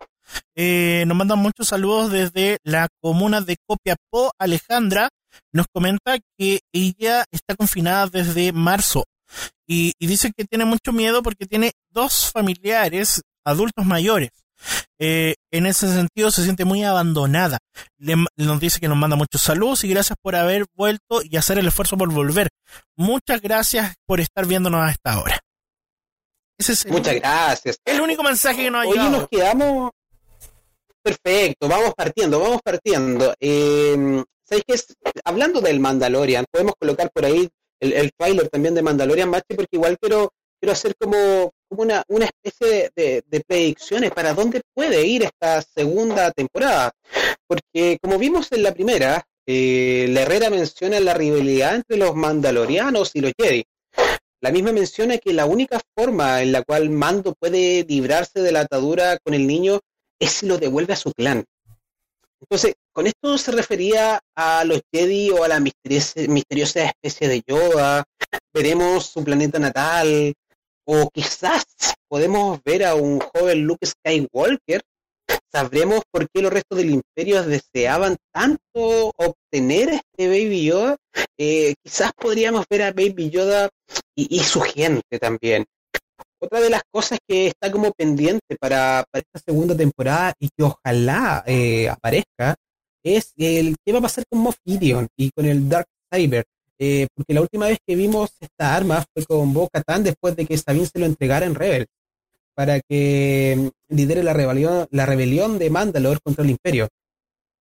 Eh, nos mandan muchos saludos desde la comuna de Copiapó. Alejandra nos comenta que ella está confinada desde marzo. y, dice que tiene mucho miedo porque tiene dos familiares adultos mayores. Eh, en ese sentido se siente muy abandonada. Le, nos dice que nos manda muchos saludos y gracias por haber vuelto y hacer el esfuerzo por volver. Muchas gracias por estar viéndonos a esta hora. Muchas gracias. El único mensaje que nos ha Hoy nos quedamos. Perfecto, vamos partiendo, vamos partiendo. Eh, ¿Sabes qué? Hablando del Mandalorian, podemos colocar por ahí el, el trailer también de Mandalorian Machi, porque igual quiero, quiero hacer como, una, una especie de, de, predicciones para dónde puede ir esta segunda temporada. Porque como vimos en la primera, eh, la Herrera menciona la rivalidad entre los mandalorianos y los Jedi. La misma menciona que la única forma en la cual Mando puede librarse de la atadura con el niño es si lo devuelve a su clan. Entonces, con esto se refería a los Jedi o a la misteriosa, especie de Yoda. Veremos su planeta natal. O quizás podemos ver a un joven Luke Skywalker. Sabremos por qué los restos del imperio deseaban tanto obtener este Baby Yoda. Eh, quizás podríamos ver a Baby Yoda y, su gente también. Otra de las cosas que está como pendiente para, esta segunda temporada y que ojalá eh, aparezca es el qué va a pasar con Moff Gideon y con el Dark Cyber. Eh, porque la última vez que vimos esta arma fue con Bo Katan después de que Sabine se lo entregara en Rebel para que mm, lidere la rebelión, la rebelión de Mandalore contra el Imperio.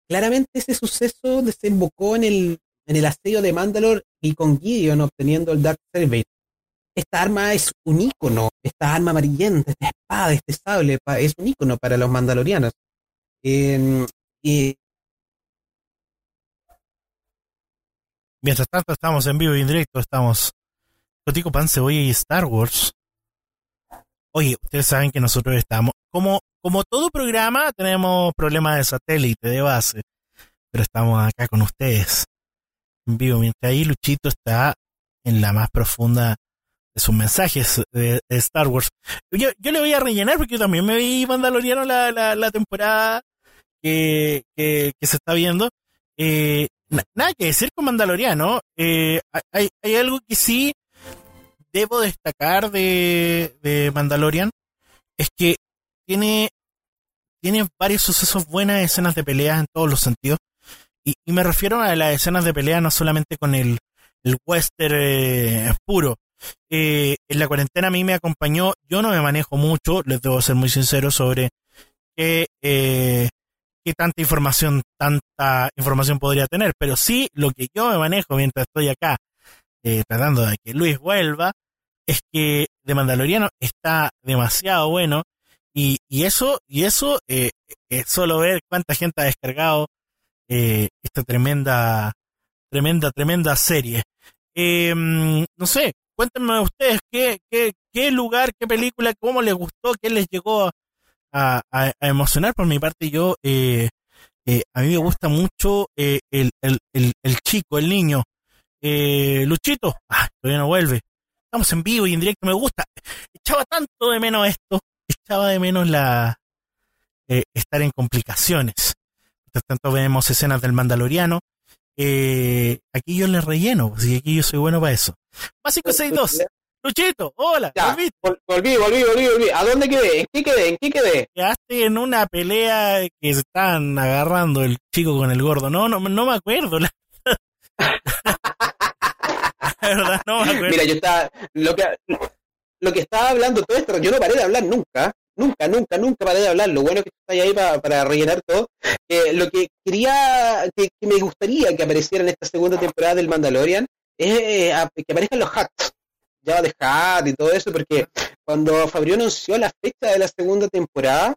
Claramente ese suceso desembocó en el, en el asedio de Mandalore y con Gideon obteniendo el Dark Cyber esta arma es un ícono, esta arma amarillenta, esta espada, este sable, es un ícono para los mandalorianos. Em, Mientras tanto estamos en vivo y en directo, estamos Cotico Pan, Cebolla y Star Wars. Oye, ustedes saben que nosotros estamos, como, como todo programa, tenemos problemas de satélite, de base, pero estamos acá con ustedes en vivo, mientras ahí Luchito está en la más profunda sus mensajes de, Star Wars. Yo, yo, le voy a rellenar porque yo también me vi Mandaloriano la, la, temporada que, que, se está viendo. Eh, nada que decir con Mandaloriano. Eh, hay, hay algo que sí debo destacar de, de Mandalorian. Es que tiene, tiene varios sucesos, buenas escenas de peleas en todos los sentidos. Y, me refiero a las escenas de pelea no solamente con el, el western eh, puro, eh, en la cuarentena a mí me acompañó, yo no me manejo mucho, les debo ser muy sincero sobre qué, eh, tanta información, tanta información podría tener, pero sí lo que yo me manejo mientras estoy acá eh, tratando de que Luis vuelva, es que de Mandaloriano está demasiado bueno y, y eso, y eso eh, es solo ver cuánta gente ha descargado esta tremenda, tremenda, tremenda serie. no sé, cuéntenme ustedes qué, qué, qué lugar, qué película, cómo les gustó, qué les llegó a, a, emocionar. Por mi parte, yo, eh, eh, a mí me gusta mucho eh, el, el, el, chico, el niño. Luchito, ah, todavía no vuelve. Estamos en vivo y en directo, me gusta. Echaba tanto de menos esto, echaba de menos la estar en complicaciones. Mientras tanto vemos escenas del Mandaloriano, eh, aquí yo le relleno, y aquí yo soy bueno para eso. Más 562. (laughs) Luchito, hola. volví. volví, volví, volví, ¿A dónde quedé? ¿En qué quedé? ¿En qué quedé? Quedaste en una pelea que se están agarrando el chico con el gordo. No, no, no me acuerdo. La... (laughs) verdad, no me acuerdo. Mira, yo estaba. Lo que, lo que estaba hablando todo esto, yo no paré de hablar nunca. Nunca, nunca, nunca paré de hablar. Lo bueno que está ahí para, para rellenar todo. Eh, lo que quería, que, me gustaría que apareciera en esta segunda temporada del Mandalorian es eh, que aparezcan los hats. Ya de hat y todo eso, porque cuando Fabio anunció la fecha de la segunda temporada,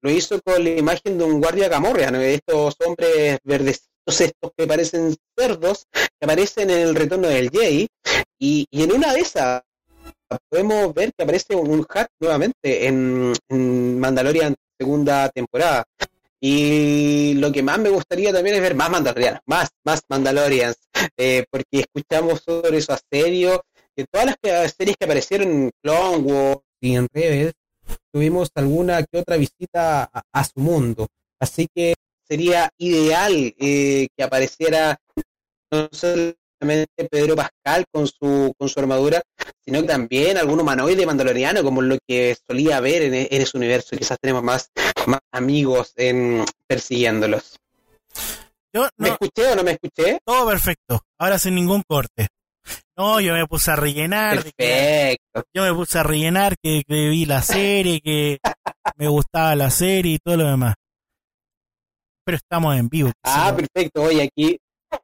lo hizo con la imagen de un guardia camorria, estos hombres verdecitos estos que parecen cerdos, que aparecen en el retorno del Jay, y, y en una de esas podemos ver que aparece un hat nuevamente en, Mandalorian segunda temporada. Y lo que más me gustaría también es ver más Mandalorianos, más, más Mandalorians, eh, porque escuchamos sobre eso a serio. En todas las series que aparecieron en Clone Wars y en Rebels, tuvimos alguna que otra visita a, su mundo. Así que sería ideal eh, que apareciera no solamente Pedro Pascal con su, con su armadura, sino que también algún humanoide mandaloriano, como lo que solía ver en, en ese universo. Quizás tenemos más, más amigos en, persiguiéndolos. Yo, ¿Me escuché o no me escuché? Todo perfecto. Ahora sin ningún corte. No, yo me puse a rellenar. Perfecto. yo me puse a rellenar que, que vi la serie, que me gustaba la serie y todo lo demás. Pero estamos en vivo. Ah, perfecto. Oye, aquí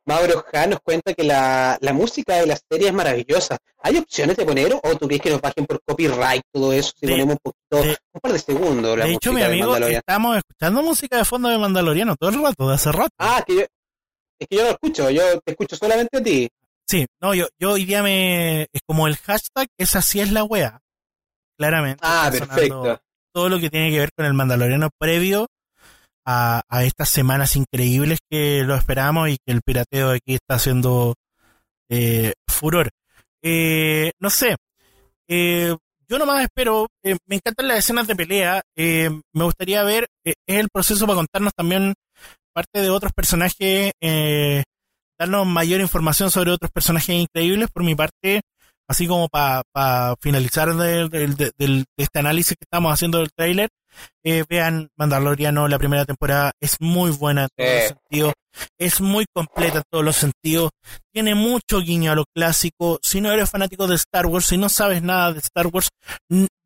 Mauro Ja nos cuenta que la, la, música de la serie es maravillosa. ¿Hay opciones de poner o tú crees que nos bajen por copyright todo eso? Si De- ponemos un poquito, de- un par de segundos. La De hecho, mi amigo, estamos escuchando música de fondo de Mandaloriano todo el rato, de hace rato. Ah, que yo, es que yo no escucho, yo te escucho solamente a ti. Sí, no, yo, yo hoy día me. Es como el hashtag, esa sí es la wea. Claramente. Ah, perfecto. Todo lo que tiene que ver con el Mandaloriano previo a, a estas semanas increíbles que lo esperamos y que el pirateo aquí está haciendo eh, furor. Eh, no sé. Eh, yo nomás espero. eh, me encantan las escenas de pelea. eh, me gustaría ver. es el proceso para contarnos también parte de otros personajes. darnos mayor información sobre otros personajes increíbles por mi parte, así como para finalizar de, de- de- este análisis que estamos haciendo del tráiler, eh, vean Mandaloriano, la primera temporada es muy buena en todos Eh. los sentidos, es muy completa en todos los sentidos, tiene mucho guiño a lo clásico, si no eres fanático de Star Wars, si no sabes nada de Star Wars,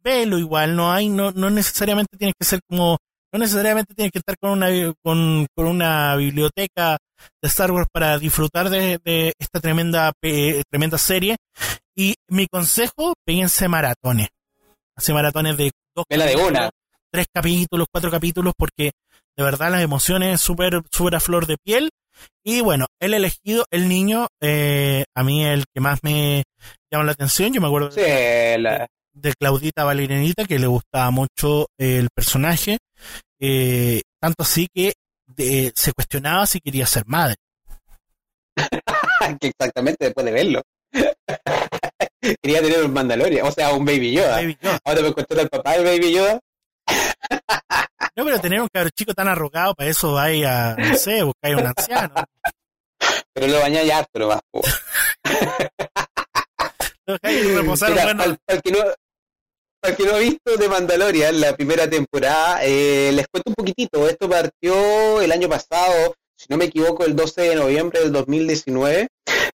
velo igual, no hay, no, no necesariamente tienes que ser como, no necesariamente tienes que estar con una, con, con una biblioteca de Star Wars para disfrutar de, de esta tremenda pe- tremenda serie. Y mi consejo, péguense maratones. Hace maratones de dos Vela de una. tres capítulos, cuatro capítulos, porque de verdad las emociones súper súper a flor de piel. Y bueno, el elegido, el niño, eh, a mí el que más me llama la atención, yo me acuerdo Sí, de, la- de Claudita Valerianita, que le gustaba mucho el personaje, eh, tanto así que de- se cuestionaba si quería ser madre. (laughs) que exactamente después de verlo. (laughs) Quería tener un Mandalorian, o sea, un Baby Yoda. Baby Yoda. Ahora me encontré al papá del Baby Yoda. No, pero tener un cabro chico tan arrogado, para eso vaya, no sé, buscar un anciano. Pero lo bañé ya harto nomás, po. Lo dejáis reposar Mira, un buen para, el que no, para el que no ha visto de Mandalorian la primera temporada, eh, les cuento un poquitito. Esto partió el año pasado, si no me equivoco, el 12 de noviembre del 2019.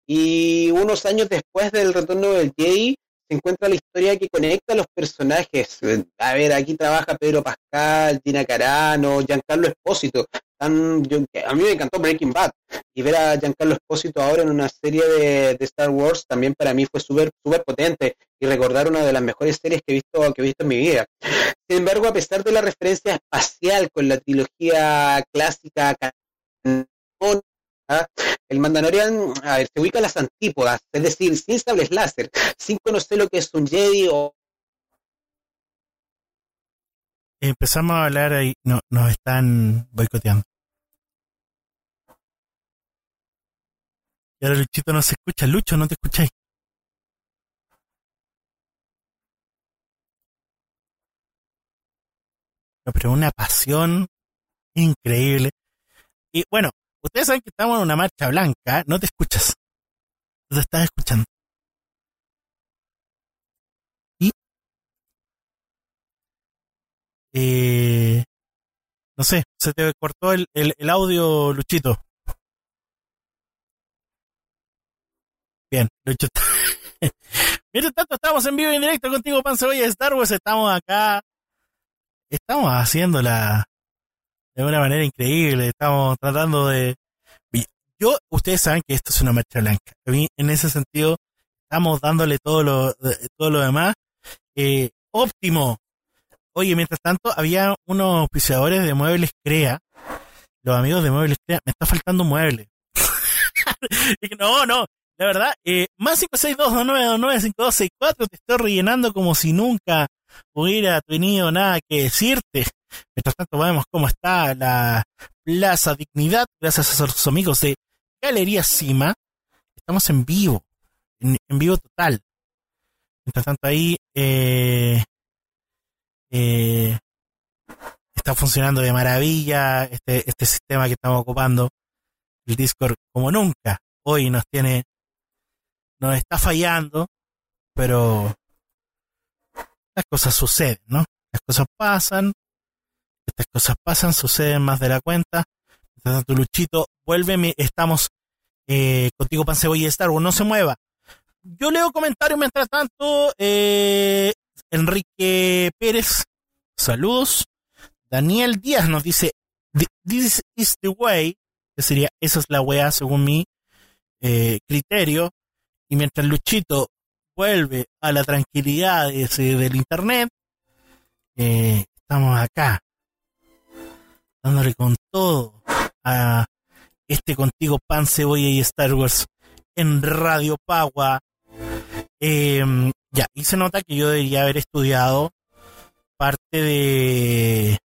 Y unos años después del retorno del Jedi, se encuentra la historia que conecta a los personajes. A ver, aquí trabaja Pedro Pascal, Gina Carano, Giancarlo Espósito. A mí me encantó Breaking Bad. Y ver a Giancarlo Espósito ahora en una serie de, Star Wars también para mí fue súper súper potente y recordar una de las mejores series que he visto que he visto en mi vida. Sin embargo, a pesar de la referencia espacial con la trilogía clásica canónica, el Mandalorian a ver, se ubica a las antípodas, es decir, sin sables láser, sin conocer lo que es un Jedi o Empezamos a hablar ahí, no, nos están boicoteando. Y ahora Luchito no se escucha, Lucho, no te escucháis. No, pero una pasión increíble. Y bueno, ustedes saben que estamos en una marcha blanca, no te escuchas. No te estás escuchando. Y eh, no sé, se te cortó el, el, audio, Luchito. Bien, Lucho. (laughs) Mientras tanto, estamos en vivo y en directo contigo, Pan Cebolla de Star Wars. Estamos acá. Estamos haciéndola de una manera increíble. Estamos tratando de. Yo, ustedes saben que esto es una marcha blanca. A mí, en ese sentido, estamos dándole todo lo, todo lo demás. Eh, óptimo. Oye, mientras tanto, había unos auspiciadores de muebles Crea. Los amigos de muebles Crea. Me está faltando un mueble. (laughs) no, no. La verdad, eh, más 562-2929-5264, te estoy rellenando como si nunca hubiera tenido nada que decirte. Mientras tanto, vemos cómo está la Plaza Dignidad, gracias a los amigos de Galería Cima. Estamos en vivo, en, en vivo total. Mientras tanto, ahí eh, eh, está funcionando de maravilla este, este sistema que estamos ocupando, el Discord, como nunca. Hoy nos tiene nos está fallando, pero las cosas suceden, ¿no? Las cosas pasan, estas cosas pasan, suceden más de la cuenta. Mientras tanto, Luchito, vuelve, estamos eh, contigo, Pansebo y Star Wars, no se mueva. Yo leo comentarios mientras tanto. Eh, Enrique Pérez, saludos. Daniel Díaz nos dice, This is the way, que sería, esa es la weá según mi eh, criterio. Y mientras Luchito vuelve a la tranquilidad del internet, eh, estamos acá, dándole con todo a este contigo pan, cebolla y Star Wars en Radio Pagua. Em, ya, y se nota que yo debería haber estudiado parte de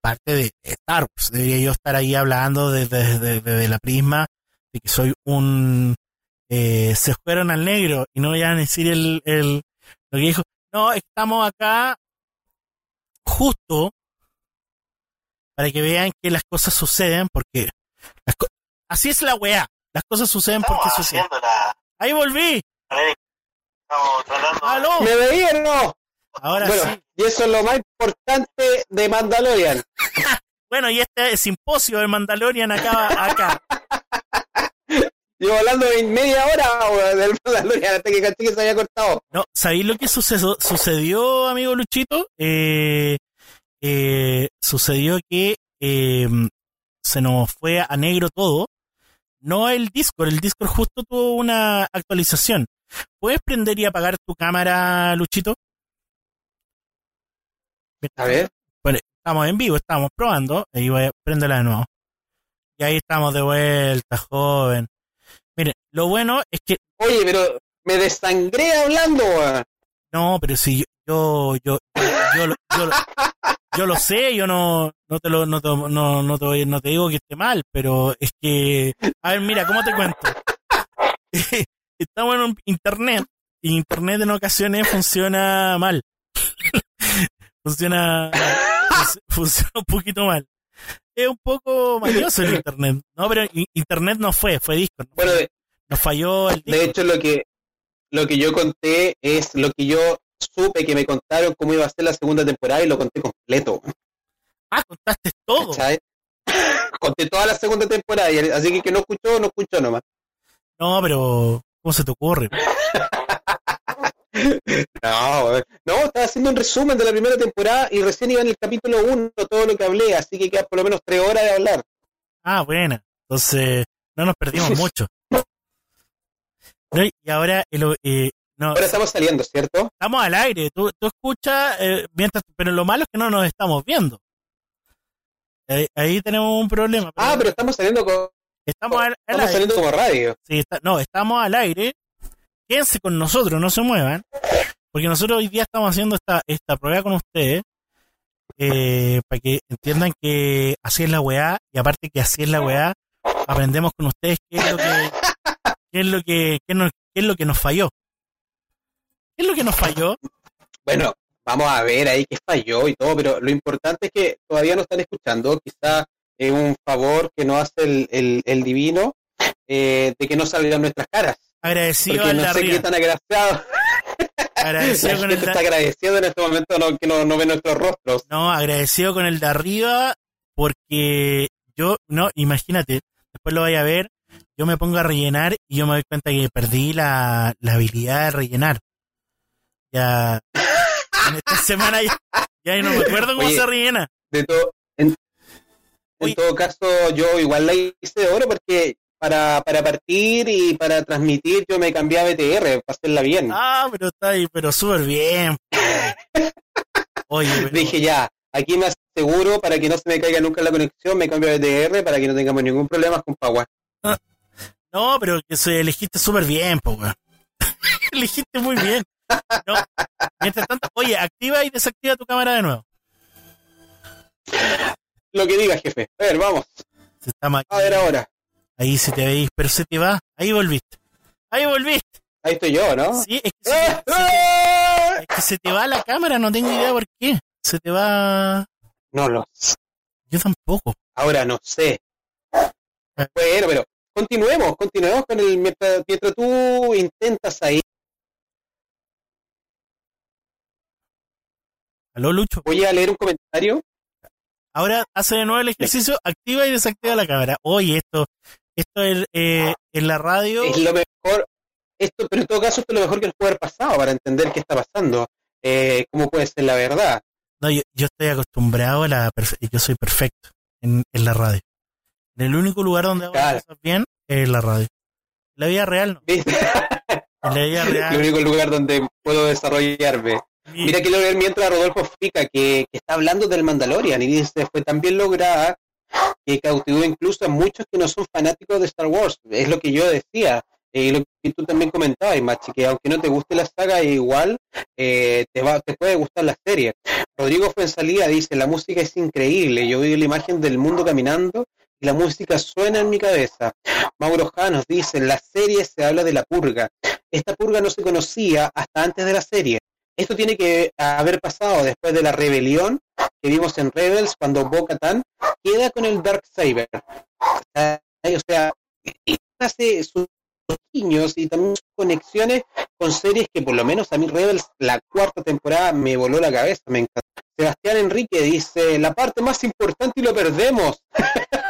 parte de Star Wars. Debería yo estar ahí hablando desde la prisma de que soy un eh, se fueron al negro y no voy a decir el, el lo que dijo. No, estamos acá justo para que vean que las cosas suceden porque así es la weá. Las cosas suceden porque suceden. Ahí volví. ¿Aló? ¿Me veían no? Ahora sí. Y eso es lo más importante de Mandalorian. (laughs) bueno, y este simposio de Mandalorian acá. acá. Llevo hablando de media hora del (laughs) Mandalorian hasta que que se había cortado. No, ¿sabéis lo que sucedió, sucedió amigo Luchito? Eh, eh, sucedió que eh, se nos fue a negro todo. No el Discord, el Discord justo tuvo una actualización. ¿Puedes prender y apagar tu cámara, Luchito? A ver. Bueno, estamos en vivo, estamos probando. Ahí voy a prenderla de nuevo. Y ahí estamos de vuelta, joven. Lo bueno es que. Oye, pero me desangré hablando, No, pero si yo, yo, yo, yo, yo, yo lo sé, yo no, no te lo, no te, no, no te, no te digo que esté mal, pero es que, a ver, mira, ¿cómo te cuento? (laughs) Estamos en internet y internet en ocasiones funciona mal. (laughs) funciona, funciona un poquito mal. Es un poco malioso el internet. No, pero internet no fue, fue disco. bueno, nos falló el De hecho, lo que, lo que yo conté es lo que yo supe que me contaron cómo iba a ser la segunda temporada y lo conté completo. Ah, contaste todo. (laughs) conté toda la segunda temporada, así que que no escuchó, no escuchó nomás. No, pero ¿cómo se te ocurre? (laughs) no, no, estaba haciendo un resumen de la primera temporada y recién iba en el capítulo 1 todo lo que hablé, así que queda por lo menos tres horas de hablar. Ah, buena. Entonces, no nos perdimos (laughs) mucho. Y ahora eh, Ahora estamos saliendo, ¿cierto? Estamos al aire. Tú, tú escuchas, eh, mientras, pero lo malo es que no nos estamos viendo. Ahí, tenemos un problema. ah, pero estamos saliendo con. Estamos, al, estamos saliendo como radio. Sí, no, estamos al aire. Quédense con nosotros, no se muevan. Porque nosotros hoy día estamos haciendo esta, esta prueba con ustedes. Eh, para que entiendan que así es la weá. Y aparte que así es la weá, aprendemos con ustedes qué es lo que. Qué es lo que. qué, qué es lo que nos falló. ¿Qué es lo que nos falló? Bueno, vamos a ver ahí qué falló y todo, pero lo importante es que todavía no están escuchando. Quizá es un favor que nos hace el, divino eh, de que no salgan nuestras caras. Agradecido Porque no sé qué tan agraciado. Agradecido con el está agradecido en este momento que no, no ve nuestros rostros. No, agradecido con el de arriba porque yo, no, imagínate, después lo vaya a ver, yo me pongo a rellenar y yo me doy cuenta que perdí la, la habilidad de rellenar ya en esta (laughs) semana ya, no me acuerdo cómo se rellena. De todo, en, todo caso, yo igual la hice de oro porque para, para partir y para transmitir yo me cambié a BTR para hacerla bien. Ah, pero está ahí, pero súper bien. (laughs) Oye, dije ya, aquí me aseguro para que no se me caiga nunca la conexión, me cambio a BTR para que no tengamos ningún problema con Power. No, pero que se elegiste súper bien, po, (laughs) elegiste muy bien. No. Mientras tanto, oye, activa y desactiva tu cámara de nuevo. Lo que digas, jefe. A ver, vamos. Se está a ver ahora. Ahí se te veis, pero se te va. Ahí volviste. Ahí volviste. Ahí estoy yo, ¿no? Sí, es que, se te, ¡Ah! es que se te va la cámara, no tengo idea por qué. Se te va. No lo Yo tampoco. Ahora no sé. Bueno, pero continuemos, continuemos con el. Mientras, mientras tú intentas ahí. ¿Aló, Lucho? Voy a leer un comentario. Ahora hace de nuevo el ejercicio, activa y desactiva la cámara. Oye, esto, esto es, eh, en la radio. Es lo mejor, esto, pero en todo caso, esto es lo mejor que nos puede haber pasado para entender qué está pasando, eh, cómo puede ser la verdad. No, yo, yo estoy acostumbrado a la. Yo soy perfecto en la radio. El único lugar donde hago las cosas bien es la radio. La vida real no. En la vida (laughs) real. el único lugar donde puedo desarrollarme. Mira, quiero ver mientras Rodolfo explica que, que, está hablando del Mandalorian y dice, fue tan bien lograda que cautivó incluso a muchos que no son fanáticos de Star Wars. Es lo que yo decía. Y lo que tú también comentabas, Machi, que aunque no te guste la saga, igual eh, te, va, te puede gustar la serie. Rodrigo Fuensalía dice, la música es increíble, yo vi la imagen del mundo caminando y la música suena en mi cabeza. Mauro Janos dice, la serie se habla de la purga. Esta purga no se conocía hasta antes de la serie. Esto tiene que haber pasado después de la rebelión que vimos en Rebels cuando Bo-Katan queda con el Dark Saber. O sea, hace sus niños y también conexiones con series que por lo menos a mí Rebels la cuarta temporada me voló la cabeza, me encantó. Sebastián Enrique dice, la parte más importante y lo perdemos. (laughs)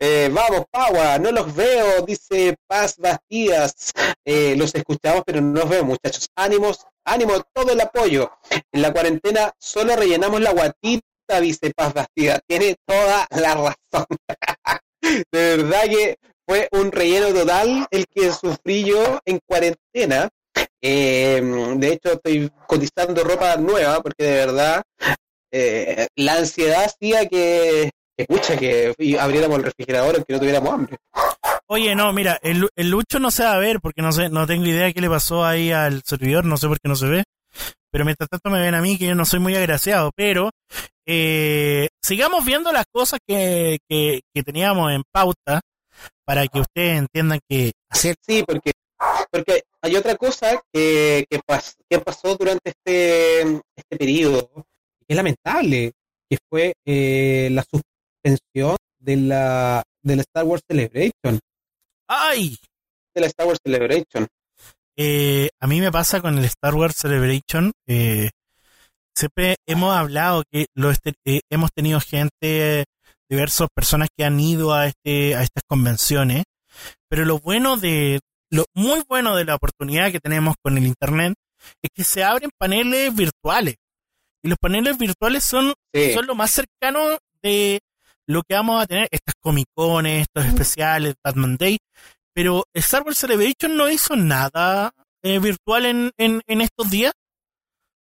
Eh, vamos, Paua, no los veo, dice Paz Bastidas. Eh, los escuchamos, pero no los veo, muchachos. Ánimos, ánimo, todo el apoyo. En la cuarentena solo rellenamos la guatita, dice Paz Bastidas. Tiene toda la razón. (laughs) de verdad que fue un relleno total el que sufrí yo en cuarentena. Eh, de hecho, estoy cotizando ropa nueva porque de verdad la ansiedad hacía que escucha que abriéramos el refrigerador aunque no tuviéramos hambre. Oye, no, mira, el, el, Lucho no se va a ver porque no sé, no tengo idea de qué le pasó ahí al servidor, no sé por qué no se ve. Pero mientras tanto me ven a mí que yo no soy muy agraciado. Pero eh, sigamos viendo las cosas que, que, que, teníamos en pauta para que ustedes entiendan que hacer. Sí, porque, porque hay otra cosa que, que, pas, que pasó durante este, este periodo que es lamentable, que fue eh, la de la, de la Star Wars Celebration. ¡Ay! De la Star Wars Celebration. Eh, a mí me pasa con el Star Wars Celebration. Eh, siempre hemos hablado que lo eh, hemos tenido gente, diversas personas que han ido a, este, a estas convenciones. Pero lo bueno de, lo muy bueno de la oportunidad que tenemos con el Internet es que se abren paneles virtuales. Y los paneles virtuales son, sí. son lo más cercano de lo que vamos a tener, estas comicones, estos especiales, Batman Day, pero Star Wars Celebration no hizo nada eh, virtual en, en, en, estos días.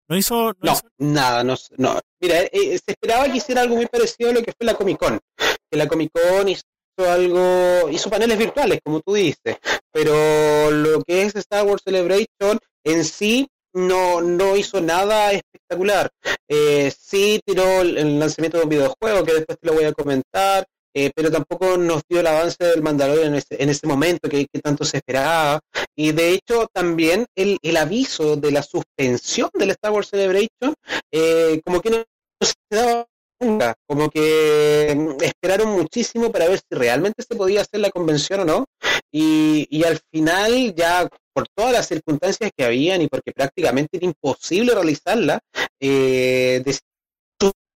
No hizo. No, no hizo... nada, no, no. Mira, eh, se esperaba que hiciera algo muy parecido a lo que fue la Comic Con. Que la Comic Con hizo algo, hizo paneles virtuales, como tú dices, pero lo que es Star Wars Celebration en sí no, no hizo nada espectacular. Eh, sí tiró el lanzamiento de un videojuego que después te lo voy a comentar, eh, pero tampoco nos dio el avance del Mandalorian en ese, en ese momento que, que, tanto se esperaba. Y de hecho también el, el, aviso de la suspensión del Star Wars Celebration, eh, como que no se daba nunca, como que esperaron muchísimo para ver si realmente se podía hacer la convención o no. Y, y al final ya por todas las circunstancias que habían y porque prácticamente era imposible realizarla, eh,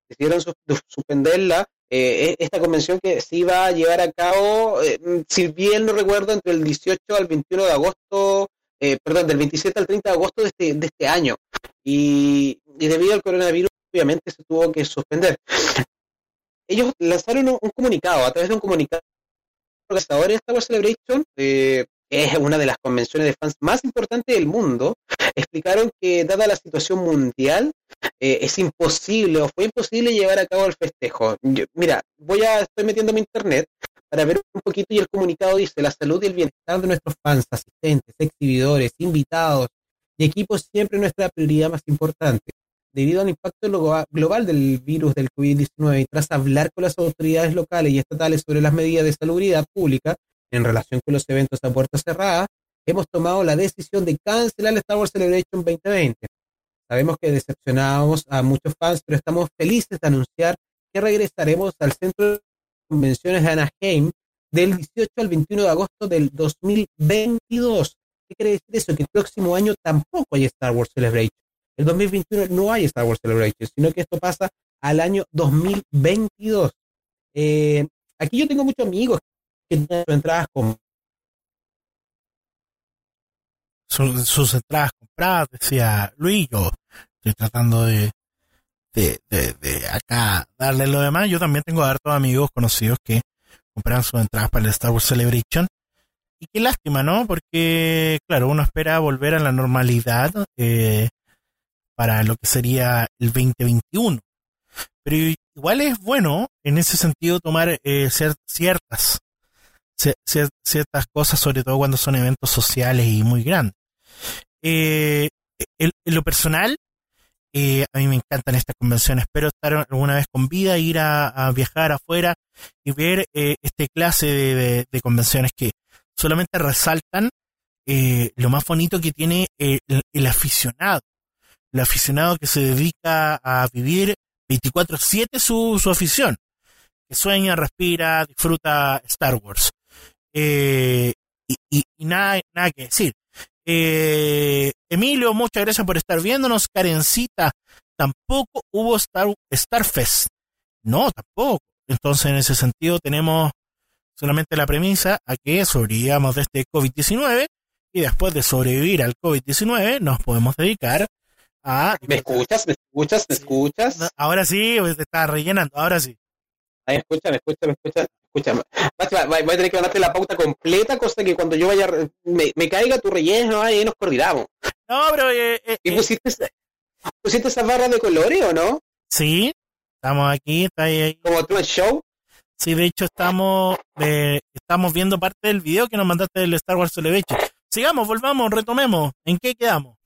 decidieron suspenderla. Eh, esta convención que se iba a llevar a cabo, eh, si bien no recuerdo, entre el 18 al 21 de agosto, eh, perdón, del 27 al 30 de agosto de este, de este año. Y, debido al coronavirus, obviamente se tuvo que suspender. Ellos lanzaron un, un comunicado, a través de un comunicado, organizadores de Star Wars Celebration, eh, es una de las convenciones de fans más importantes del mundo, explicaron que dada la situación mundial, eh, es imposible o fue imposible llevar a cabo el festejo. Mira, voy a, estoy metiendo mi internet para ver un poquito y el comunicado dice, la salud y el bienestar de nuestros fans, asistentes, exhibidores, invitados y equipos siempre nuestra prioridad más importante. Debido al impacto global del virus del COVID-19 y tras hablar con las autoridades locales y estatales sobre las medidas de salubridad pública, en relación con los eventos a puerta cerrada, hemos tomado la decisión de cancelar el Star Wars Celebration 2020. Sabemos que decepcionamos a muchos fans, pero estamos felices de anunciar que regresaremos al centro de convenciones de Anaheim del 18 al 21 de agosto del 2022. ¿Qué quiere decir eso? Que el próximo año tampoco hay Star Wars Celebration. el 2021 no hay Star Wars Celebration, sino que esto pasa al año 2022. Eh, aquí yo tengo muchos amigos que tienen entradas con sus entradas compradas, decía Luis, yo estoy tratando de, de, de, acá darle lo demás. Yo también tengo hartos amigos conocidos que compran sus entradas para el Star Wars Celebration. Y qué lástima, ¿no? Porque, claro, uno espera volver a la normalidad eh, para lo que sería el 2021. Pero igual es bueno, en ese sentido, tomar eh, ciertas, ciertas cosas, sobre todo cuando son eventos sociales y muy grandes. Eh, en lo personal, eh, a mí me encantan estas convenciones. Espero estar alguna vez con vida, ir a, viajar afuera y ver eh, este clase de, convenciones que solamente resaltan eh, lo más bonito que tiene el, aficionado. El aficionado que se dedica a vivir 24/7 su, su afición. Que sueña, respira, disfruta Star Wars. Y, y, nada, nada que decir. Eh, Emilio, muchas gracias por estar viéndonos. Karencita, tampoco hubo Star, Starfest. No, tampoco. Entonces, en ese sentido, tenemos solamente la premisa a que sobrevivamos de este COVID-19 y después de sobrevivir al COVID-19 nos podemos dedicar a... ¿Me escuchas? ¿Me escuchas? ¿Me escuchas? Ahora sí, pues, te está rellenando, ahora sí. Ahí, escucha, me escucha, me escucha. Escúchame, voy a tener que mandarte la pauta completa, cosa que cuando yo vaya, me, caiga tu relleno, ahí nos coordinamos. No, pero... Eh, eh, ¿Y pusiste, pusiste esas barras de colores o no? Sí, estamos aquí, está ahí. ¿Como tú en show? Sí, de hecho estamos eh, estamos viendo parte del video que nos mandaste del Star Wars Celebration. Sigamos, volvamos, retomemos. ¿En qué quedamos?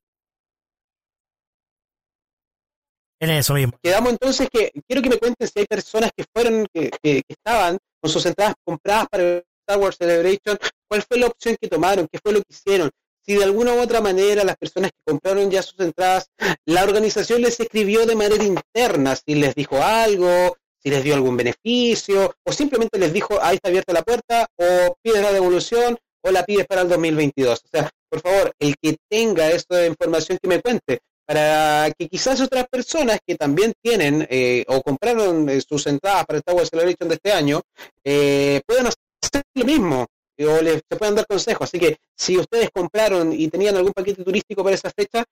En eso mismo. Quedamos entonces que quiero que me cuentes si hay personas que fueron, que, que estaban con sus entradas compradas para Star Wars Celebration, ¿cuál fue la opción que tomaron? ¿Qué fue lo que hicieron? Si de alguna u otra manera las personas que compraron ya sus entradas, la organización les escribió de manera interna, si les dijo algo, si les dio algún beneficio, o simplemente les dijo, ahí está abierta la puerta, o pides la devolución, o la pides para el 2022. O sea, por favor, el que tenga esta información que me cuente, para que quizás otras personas que también tienen eh, o compraron eh, sus entradas para el Star Wars Celebration de este año eh, puedan hacer lo mismo o les se puedan dar consejos. Así que si ustedes compraron y tenían algún paquete turístico para esa fecha,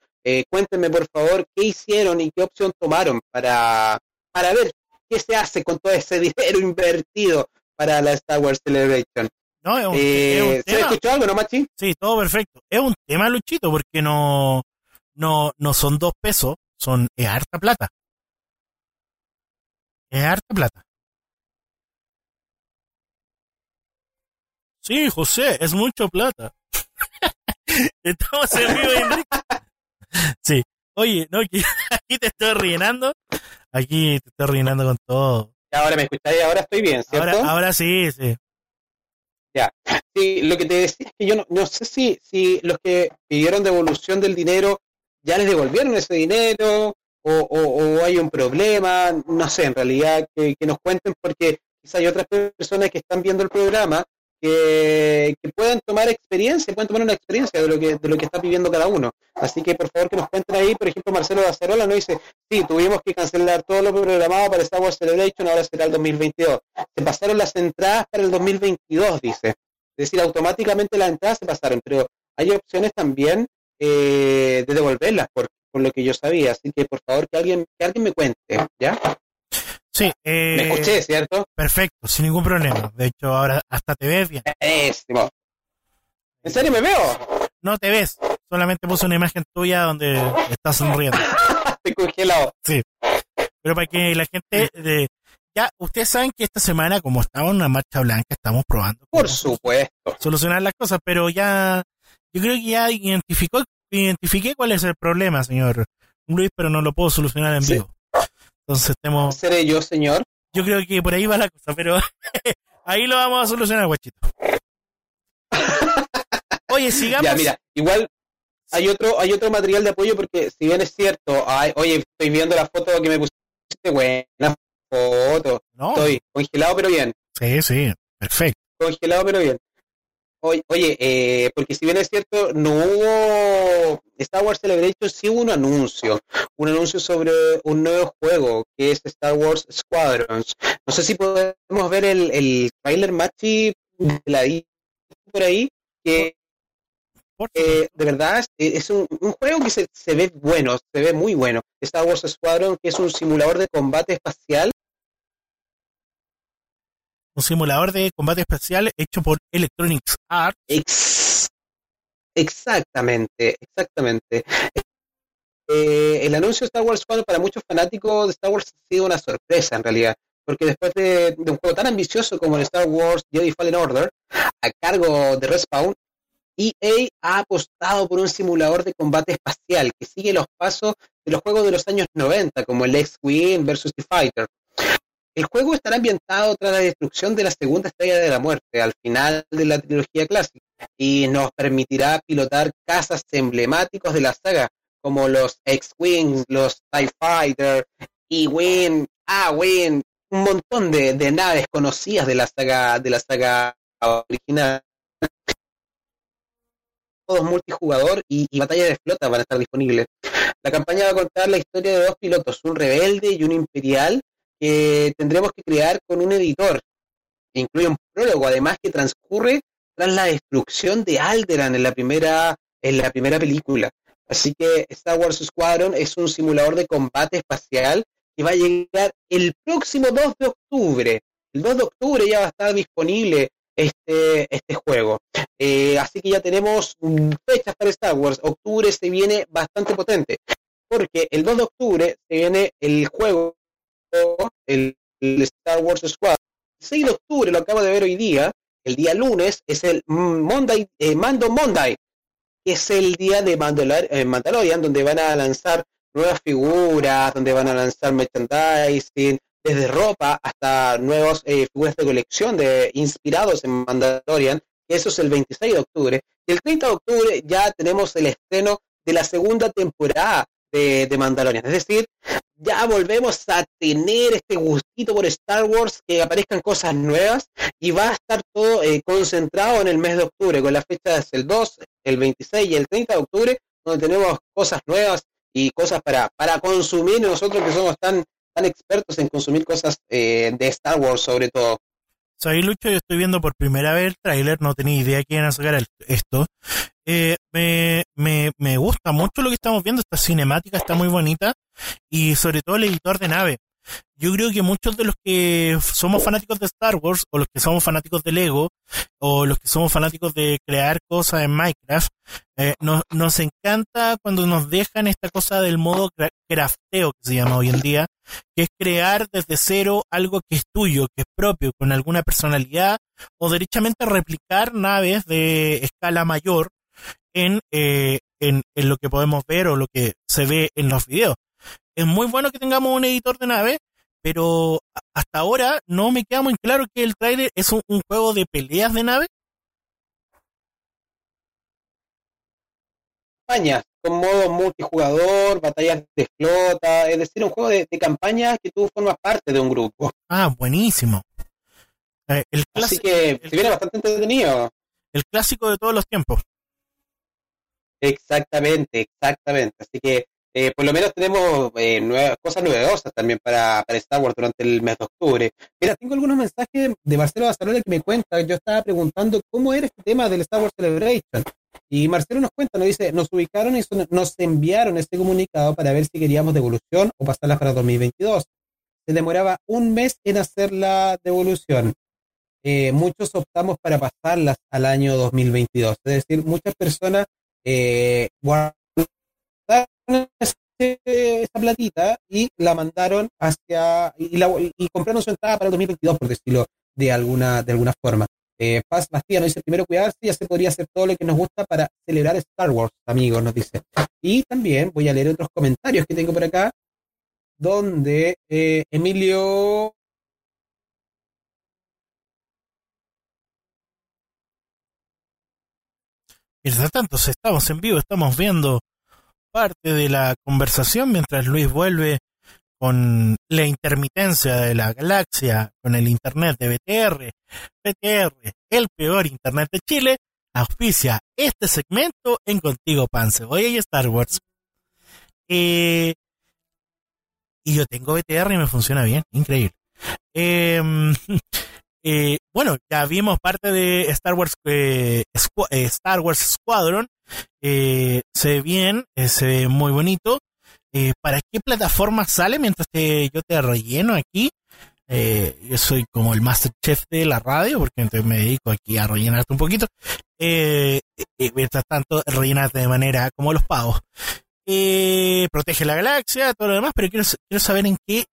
cuéntenme por favor qué hicieron y qué opción tomaron para, para ver qué se hace con todo ese (laughs) dinero invertido para la Star Wars Celebration. No, es un, es ¿Se escuchó algo, no, Machi? Sí, todo perfecto. Es un tema, Luchito, porque no no, no son dos pesos, son es harta plata. Es harta plata. Sí, José, es mucho plata. Estamos en vivo, Enrique. Sí. Oye, no, (laughs) aquí te estoy rellenando. Aquí te estoy rellenando con todo. Ahora me escucháis, ahora estoy bien, ¿cierto? Ahora, ahora sí, sí. Ya. Sí, lo que te decía es que yo no, no sé si, si los que pidieron devolución del dinero ya les devolvieron ese dinero o, hay un problema, no sé, en realidad que, nos cuenten porque quizá hay otras personas que están viendo el programa que, que puedan tomar experiencia, pueden tomar una experiencia de lo que de lo que está viviendo cada uno. Así que por favor que nos cuenten ahí, por ejemplo, Marcelo Acerola nos dice, sí, tuvimos que cancelar todo lo programado para Star Wars Celebration, ahora será el 2022. Se pasaron las entradas para el 2022, dice. Es decir, automáticamente las entradas se pasaron, pero hay opciones también eh, de devolverlas, por, por, lo que yo sabía. Así que por favor que alguien, que alguien me cuente, ¿ya? Sí, eh, me escuché, ¿cierto? Perfecto, sin ningún problema. De hecho, ahora hasta te ves bien. ¿En serio me veo? No te ves, solamente puse una imagen tuya donde estás sonriendo. (laughs) Estoy congelado. Sí. Pero para que la gente de, ya, ustedes saben que esta semana, como estamos en una marcha blanca, estamos probando. Por supuesto. Solucionar las cosas, pero ya yo creo que ya identificó, identifiqué cuál es el problema, señor Luis, pero no lo puedo solucionar en vivo. Entonces tenemos... ¿Seré yo, señor? Yo creo que por ahí va la cosa, pero (laughs) ahí lo vamos a solucionar, guachito. Oye, (laughs) sigamos. Ya, mira, igual hay otro, hay otro material de apoyo porque si bien es cierto, oye, estoy viendo la foto que me pusiste, buena foto. No. Estoy congelado pero bien. Sí, sí, perfecto. Congelado pero bien. Oye, oye eh, porque si bien es cierto, no hubo Star Wars Celebration, sí hubo un anuncio, un anuncio sobre un nuevo juego que es Star Wars Squadrons. No sé si podemos ver el, el trailer machi de la por ahí, que eh, de verdad es, un, un, juego que se, se, ve bueno, se ve muy bueno. Star Wars Squadron, que es un simulador de combate espacial un simulador de combate espacial hecho por Electronic Arts. exactamente, exactamente. Eh, el anuncio de Star Wars Squadron para muchos fanáticos de Star Wars ha sido una sorpresa en realidad, porque después de, un juego tan ambicioso como el Star Wars Jedi Fallen Order, a cargo de Respawn, EA ha apostado por un simulador de combate espacial que sigue los pasos de los juegos de los años 90, como el X-Wing versus The Fighter. El juego estará ambientado tras la destrucción de la segunda estrella de la muerte, al final de la trilogía clásica, y nos permitirá pilotar cazas emblemáticos de la saga, como los X-Wings, los TIE Fighter, E-Wing, A-Wing, un montón de, naves conocidas de la saga, de la saga original. Todos multijugador y, y batalla de flota van a estar disponibles. La campaña va a contar la historia de dos pilotos, un rebelde y un imperial, que tendremos que crear con un editor. Que incluye un prólogo, además que transcurre tras la destrucción de Alderan en la primera, en la primera película. Así que Star Wars Squadron es un simulador de combate espacial que va a llegar el próximo 2 de octubre. El 2 de octubre ya va a estar disponible este, este juego. Eh, así que ya tenemos fechas para Star Wars. Octubre se viene bastante potente. Porque el 2 de octubre se viene el juego el, Star Wars Squad. El 6 de octubre, lo acabo de ver hoy día, el día lunes, es el Monday, eh, Mando Monday, que es el día de eh, Mandalorian, donde van a lanzar nuevas figuras, donde van a lanzar merchandising, desde ropa hasta nuevas eh, figuras de colección de inspirados en Mandalorian. Eso es el 26 de octubre. Y el 30 de octubre ya tenemos el estreno de la segunda temporada de, de Mandalorian. Es decir, ya volvemos a tener este gustito por Star Wars, que aparezcan cosas nuevas y va a estar todo eh, concentrado en el mes de octubre, con las fechas el 2, el 26 y el 30 de octubre, donde tenemos cosas nuevas y cosas para, para consumir nosotros que somos tan, tan expertos en consumir cosas eh, de Star Wars sobre todo. Soy Lucho, yo estoy viendo por primera vez el tráiler, no tenía idea que iban a sacar esto. Eh, me, me, me gusta mucho lo que estamos viendo, esta cinemática está muy bonita y sobre todo el editor de nave. Yo creo que muchos de los que somos fanáticos de Star Wars, o los que somos fanáticos de Lego, o los que somos fanáticos de crear cosas en Minecraft, eh, nos, nos encanta cuando nos dejan esta cosa del modo crafteo que se llama hoy en día, que es crear desde cero algo que es tuyo, que es propio, con alguna personalidad, o derechamente replicar naves de escala mayor en, eh, en, en lo que podemos ver o lo que se ve en los videos es muy bueno que tengamos un editor de nave, pero hasta ahora no me queda muy claro que el trailer es un, juego de peleas de nave. Campañas, con modo multijugador, batallas de flota, es decir, un juego de, campaña que tú formas parte de un grupo. Ah, buenísimo. Eh, el Así que se viene bastante entretenido. El clásico de todos los tiempos. Exactamente, exactamente. Así que eh, por lo menos tenemos eh, nuevas, cosas novedosas también para, para, Star Wars durante el mes de octubre. Mira, tengo algunos mensajes de Marcelo Basalola que me cuenta, yo estaba preguntando cómo era este tema del Star Wars Celebration. Y Marcelo nos cuenta, nos dice, nos ubicaron y nos enviaron este comunicado para ver si queríamos devolución o pasarla para 2022. Se demoraba un mes en hacer la devolución. Eh, muchos optamos para pasarlas al año 2022. Es decir, muchas personas eh, esa platita y la mandaron hacia y, la, y compraron su entrada para el 2022 por decirlo de alguna de alguula forma. Eh, Paz Bastía nos dice primero cuidarse ya se podría hacer todo lo que nos gusta para celebrar Star Wars amigos nos dice. Y también voy a leer otros comentarios que tengo por acá donde eh, Emilio Mientras tanto, estamos en vivo, estamos viendo parte de la conversación mientras Luis vuelve con la intermitencia de la galaxia, con el internet de BTR, BTR, el peor internet de Chile, auspicia este segmento en Contigo Pan Cebolla y Star Wars. Eh, y yo tengo BTR y me funciona bien, increíble. Em, (laughs) eh, bueno, ya vimos parte de Star Wars eh, eh, Star Wars Squadron. Eh, se ve bien, eh, se ve muy bonito. ¿Para qué plataforma sale mientras te- yo te relleno aquí? Yo soy como el Masterchef de la radio, porque entonces me dedico aquí a rellenarte un poquito. Mientras tanto, rellenarte de manera como los pavos. Protege la galaxia, todo lo demás, pero quiero, quiero saber en qué,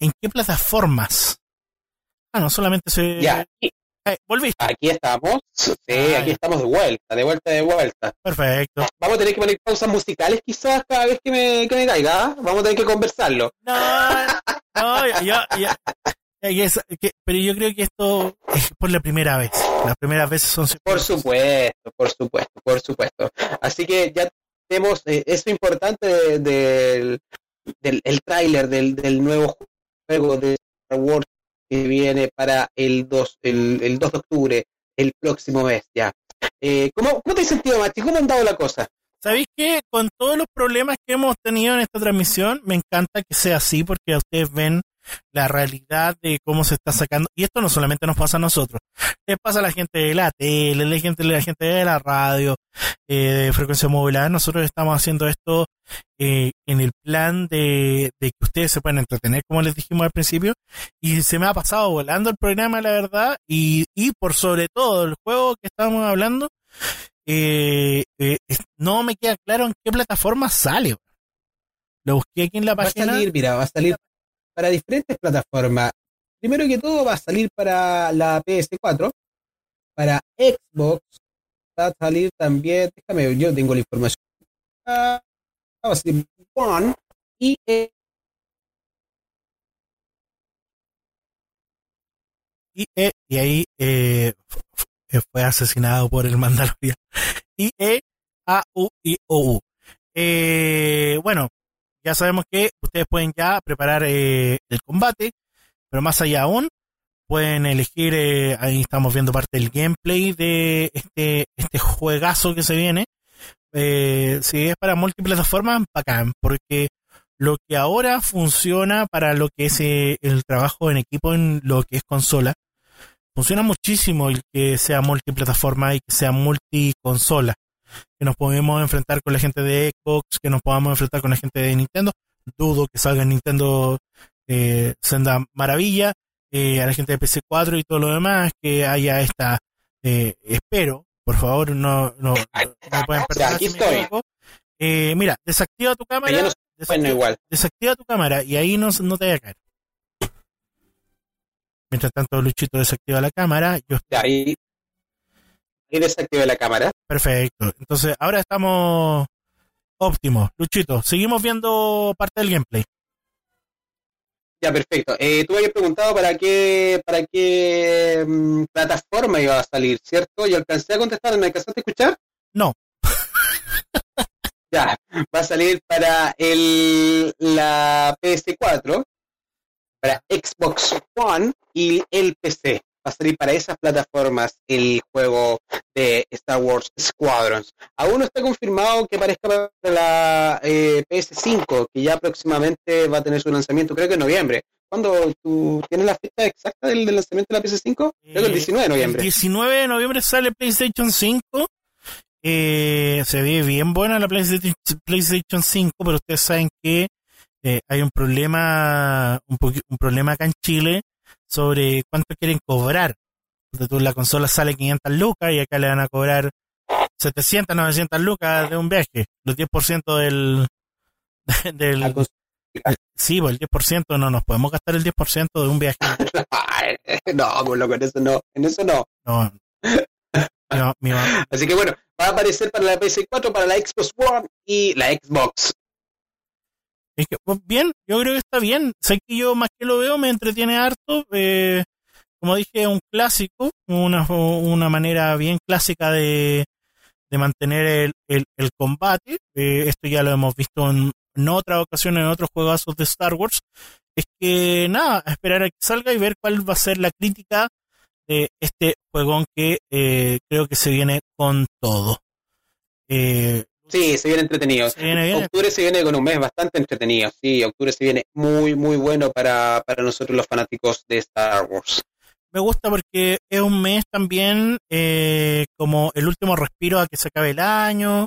en qué plataformas. Ah, no, solamente se. Ya, Eh, volviste. Aquí estamos. Sí, Ah, aquí ya. estamos de vuelta, de vuelta, de vuelta. Perfecto. Vamos a tener que poner pausas musicales quizás cada vez que me, que me caiga. ¿ah? Vamos a tener que conversarlo. No, no, ya, ya, ya. Que- pero yo creo que esto es por la primera vez. Las primeras veces son Por supuesto, por supuesto, por supuesto. Así que ya tenemos eh, eso importante de- del, del el tráiler del, del nuevo juego de Star Wars que viene para el 2, el, el 2 de octubre, el próximo mes ya. Eh, ¿cómo, ¿Cómo te has sentido, Machi? ¿Cómo han dado la cosa? ¿Sabéis que con todos los problemas que hemos tenido en esta transmisión, me encanta que sea así porque ustedes ven la realidad de cómo se está sacando. Y esto no solamente nos pasa a nosotros, les pasa a la gente de la tele, la gente, la gente de la radio, eh, de frecuencia modulada. Nosotros estamos haciendo esto eh, en el plan de, de que ustedes se puedan entretener, como les dijimos al principio. Y se me ha pasado volando el programa, la verdad. Y, y por sobre todo, el juego que estamos hablando eh, eh, no me queda claro en qué plataforma sale. Lo busqué aquí en la Va a página. salir, mira, va a salir para diferentes plataformas. Primero que todo va a salir para la PS4, para Xbox, va a salir también, déjame, yo tengo la información. Ah, va a salir One y eh, y, eh, y ahí eh, f- fue asesinado por el Mandalorian. (laughs) I E A U I O. Eh, bueno, ya sabemos que ustedes pueden ya preparar eh, el combate, pero más allá aún pueden elegir. eh, ahí estamos viendo parte del gameplay de este este juegazo que se viene. Eh, si es para multiplataformas, bacán, porque lo que ahora funciona para lo que es eh, el trabajo en equipo en lo que es consola, funciona muchísimo el que sea multiplataforma y que sea multiconsola. Que nos podemos enfrentar con la gente de Xbox, que nos podamos enfrentar con la gente de Nintendo. Dudo que salga en Nintendo eh, senda maravilla. Eh, a la gente de PC4 y todo lo demás, que haya esta. eh, espero, por favor, no, no, no pueden Ya, perdonar aquí estoy. Eh, mira, desactiva tu cámara. no desactiva- bueno, igual. desactiva tu cámara y ahí no, no te vaya a caer. Mientras tanto, Luchito desactiva la cámara. Yo ya, ahí, ahí desactivé la cámara. Perfecto. Entonces, ahora estamos óptimos. Luchito, seguimos viendo parte del gameplay. Ya, perfecto. Eh, tú habías preguntado para qué, para qué mm, plataforma iba a salir, ¿cierto? Yo alcancé a contestar, ¿me alcanzaste a escuchar? No. (laughs) ya, va a salir para el, la PS4, para Xbox One y el PC. Va a salir para esas plataformas el juego de Star Wars Squadrons. Aún no está confirmado que aparezca para la eh, PS5, que ya próximamente va a tener su lanzamiento, creo que en noviembre. ¿Cuándo tú tienes la fecha exacta del, del lanzamiento de la PS5? Creo que el 19 de noviembre. El 19 de noviembre sale PlayStation 5. Eh, se ve bien buena la PlayStation, PlayStation 5, pero ustedes saben que eh, hay un problema, un, un problema acá en Chile sobre cuánto quieren cobrar. Tú, la consola sale 500 lucas y acá le van a cobrar 700, 900 lucas de un viaje. Los 10% del... (laughs) del sí, pues el 10% no nos podemos gastar el 10% de un viaje. (laughs) no, pues loco, en eso no, en eso no. No. No, mi mamá- (laughs) Así que bueno, va a aparecer para la PS4, para la Xbox One y la Xbox. Es que, pues, bien, yo creo que está bien. Sé que yo más que lo veo me entretiene harto. eh, como dije, un clásico, una, una manera bien clásica de, de mantener el, el, el combate. Eh, esto ya lo hemos visto en, en otras ocasiones, en otros juegazos de Star Wars. Es que nada, a esperar a que salga y ver cuál va a ser la crítica de este juegón que eh, creo que se viene con todo. Eh, sí, se viene entretenido. Octubre se viene con un mes bastante entretenido. Sí, octubre se viene muy, muy bueno para, para nosotros los fanáticos de Star Wars. Me gusta porque es un mes también eh, como el último respiro a que se acabe el año.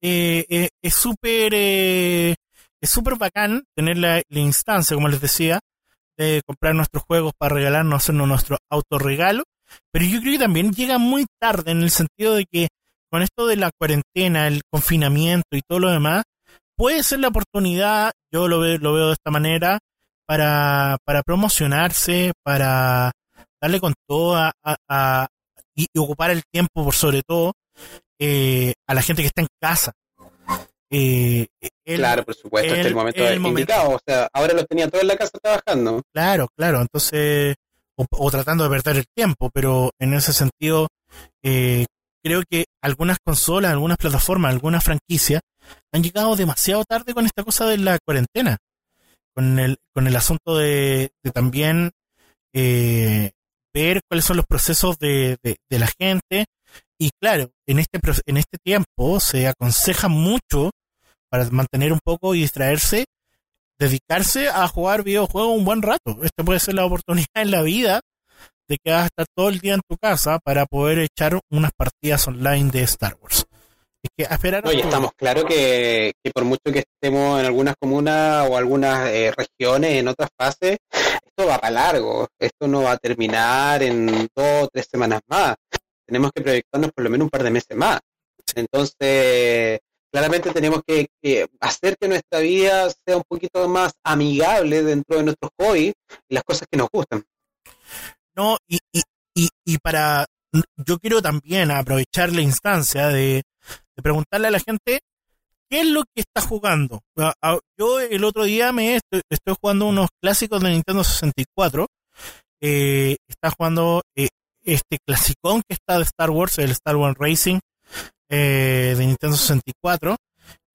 Eh, eh, es súper es súper bacán tener la, la, instancia, como les decía, de comprar nuestros juegos para regalarnos, hacernos nuestro autorregalo. Pero yo creo que también llega muy tarde en el sentido de que con esto de la cuarentena, el confinamiento y todo lo demás, puede ser la oportunidad, yo lo veo, lo veo de esta manera, para, para promocionarse, para darle con todo a, y, ocupar el tiempo por sobre todo eh, a la gente que está en casa. Eh, claro, por supuesto, este es el momento el indicado. O sea, ahora los tenía todos en la casa trabajando. Claro, claro. Entonces, o, tratando de perder el tiempo, pero en ese sentido, eh, creo que algunas consolas, algunas plataformas, algunas franquicias han llegado demasiado tarde con esta cosa de la cuarentena. Con el, con el asunto de, también eh, ver cuáles son los procesos de, de, la gente. Y claro, en este, en este tiempo se aconseja mucho para mantener un poco y distraerse, dedicarse a jugar videojuegos un buen rato. Esta puede ser la oportunidad en la vida de que vas a estar todo el día en tu casa para poder echar unas partidas online de Star Wars. Es que esperar Oye, estamos claro que, por mucho que estemos en algunas comunas o algunas eh, regiones, en otras fases, esto va para largo. Esto no va a terminar en dos o tres semanas más. Tenemos que proyectarnos por lo menos un par de meses más. Entonces, claramente tenemos que, hacer que nuestra vida sea un poquito más amigable dentro de nuestros hobbies y las cosas que nos gustan. No, y, y, y, para, yo quiero también aprovechar la instancia de, preguntarle a la gente qué es lo que está jugando. Yo el otro día me estoy, jugando unos clásicos de Nintendo 64. Eh, está jugando eh, este clasicón que está de Star Wars, el Star Wars Racing eh, de Nintendo 64.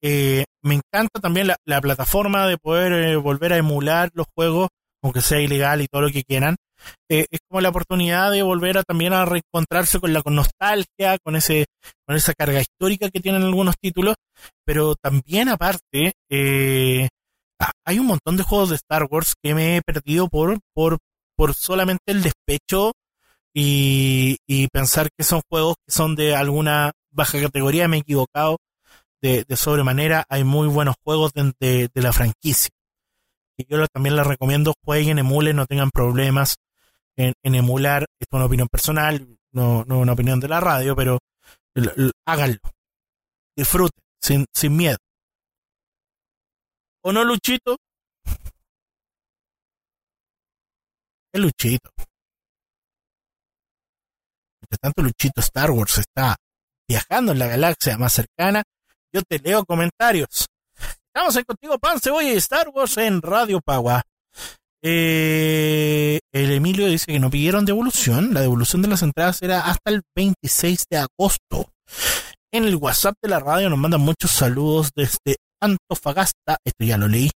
me encanta también la, la plataforma de poder volver a emular los juegos, aunque sea ilegal y todo lo que quieran. Eh, es como la oportunidad de volver a también a reencontrarse con la nostalgia, con ese, con esa carga histórica que tienen algunos títulos, pero también aparte, eh, hay un montón de juegos de Star Wars que me he perdido por, por, por solamente el despecho y, pensar que son juegos que son de alguna baja categoría, me he equivocado de, sobremanera, hay muy buenos juegos de, de la franquicia. Y yo también les recomiendo, jueguen, emulen, no tengan problemas en, emular, esto es una opinión personal, no, no una opinión de la radio, pero háganlo. Disfruten, sin, sin miedo. ¿O no, Luchito? ¿Qué Luchito? Mientras tanto, Luchito Star Wars está viajando en la galaxia más cercana. Yo te leo comentarios. Estamos en Contigo Pan, Cebolla y Star Wars en Radio Pagua. Eh, el Emilio dice que no pidieron devolución. La devolución de las entradas era hasta el 26 de agosto. En el WhatsApp de la radio nos mandan muchos saludos desde Antofagasta. Esto ya lo leí.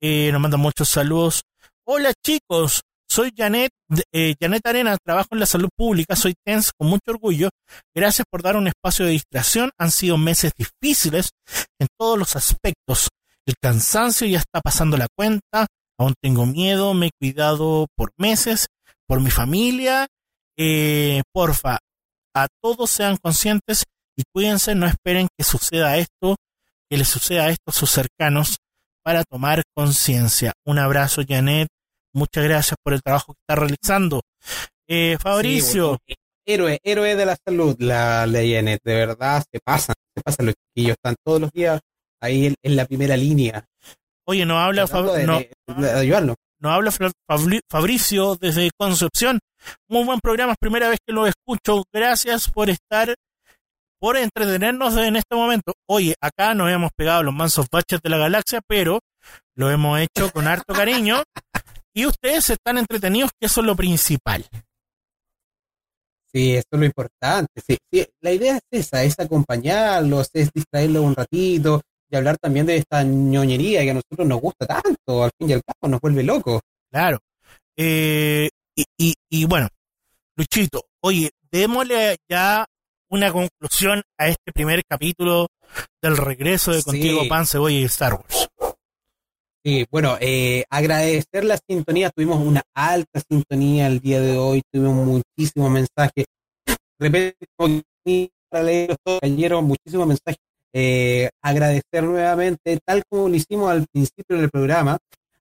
Eh, nos mandan muchos saludos. Hola chicos, soy Janet, eh, Janet Arena, trabajo en la salud pública, soy TENS con mucho orgullo. Gracias por dar un espacio de distracción. Han sido meses difíciles en todos los aspectos. El cansancio ya está pasando la cuenta. Aún tengo miedo, me he cuidado por meses, por mi familia. Eh, porfa, a todos sean conscientes y cuídense, no esperen que suceda esto, que les suceda esto a sus cercanos para tomar conciencia. Un abrazo, Janet. Muchas gracias por el trabajo que está realizando. Eh, Fabricio. héroe, héroe de la salud, la, Janet. De verdad, se pasan, se pasan los chiquillos. Están todos los días ahí en la primera línea. Oye, no habla, no, habla Fabricio desde Concepción. Muy buen programa, es primera vez que lo escucho. Gracias por estar, por entretenernos en este momento. Oye, acá nos hemos pegado los mansos baches de la galaxia, pero lo hemos hecho con harto cariño. (laughs) y ustedes están entretenidos, que eso es lo principal. Sí, eso es lo importante. Sí, sí, la idea es esa, es acompañarlos, es distraerlos un ratito, y hablar también de esta ñoñería que a nosotros nos gusta tanto, al fin y al cabo nos vuelve locos. Claro. Eh, y, y, bueno, Luchito, oye, démosle ya una conclusión a este primer capítulo del regreso de Contigo Sí. Pan, Cebolla y Star Wars. Sí, bueno, eh, agradecer la sintonía. Tuvimos una alta sintonía el día de hoy. Tuvimos muchísimos mensajes. De repente, cayeron muchísimos mensajes. Eh, agradecer nuevamente, tal como lo hicimos al principio del programa,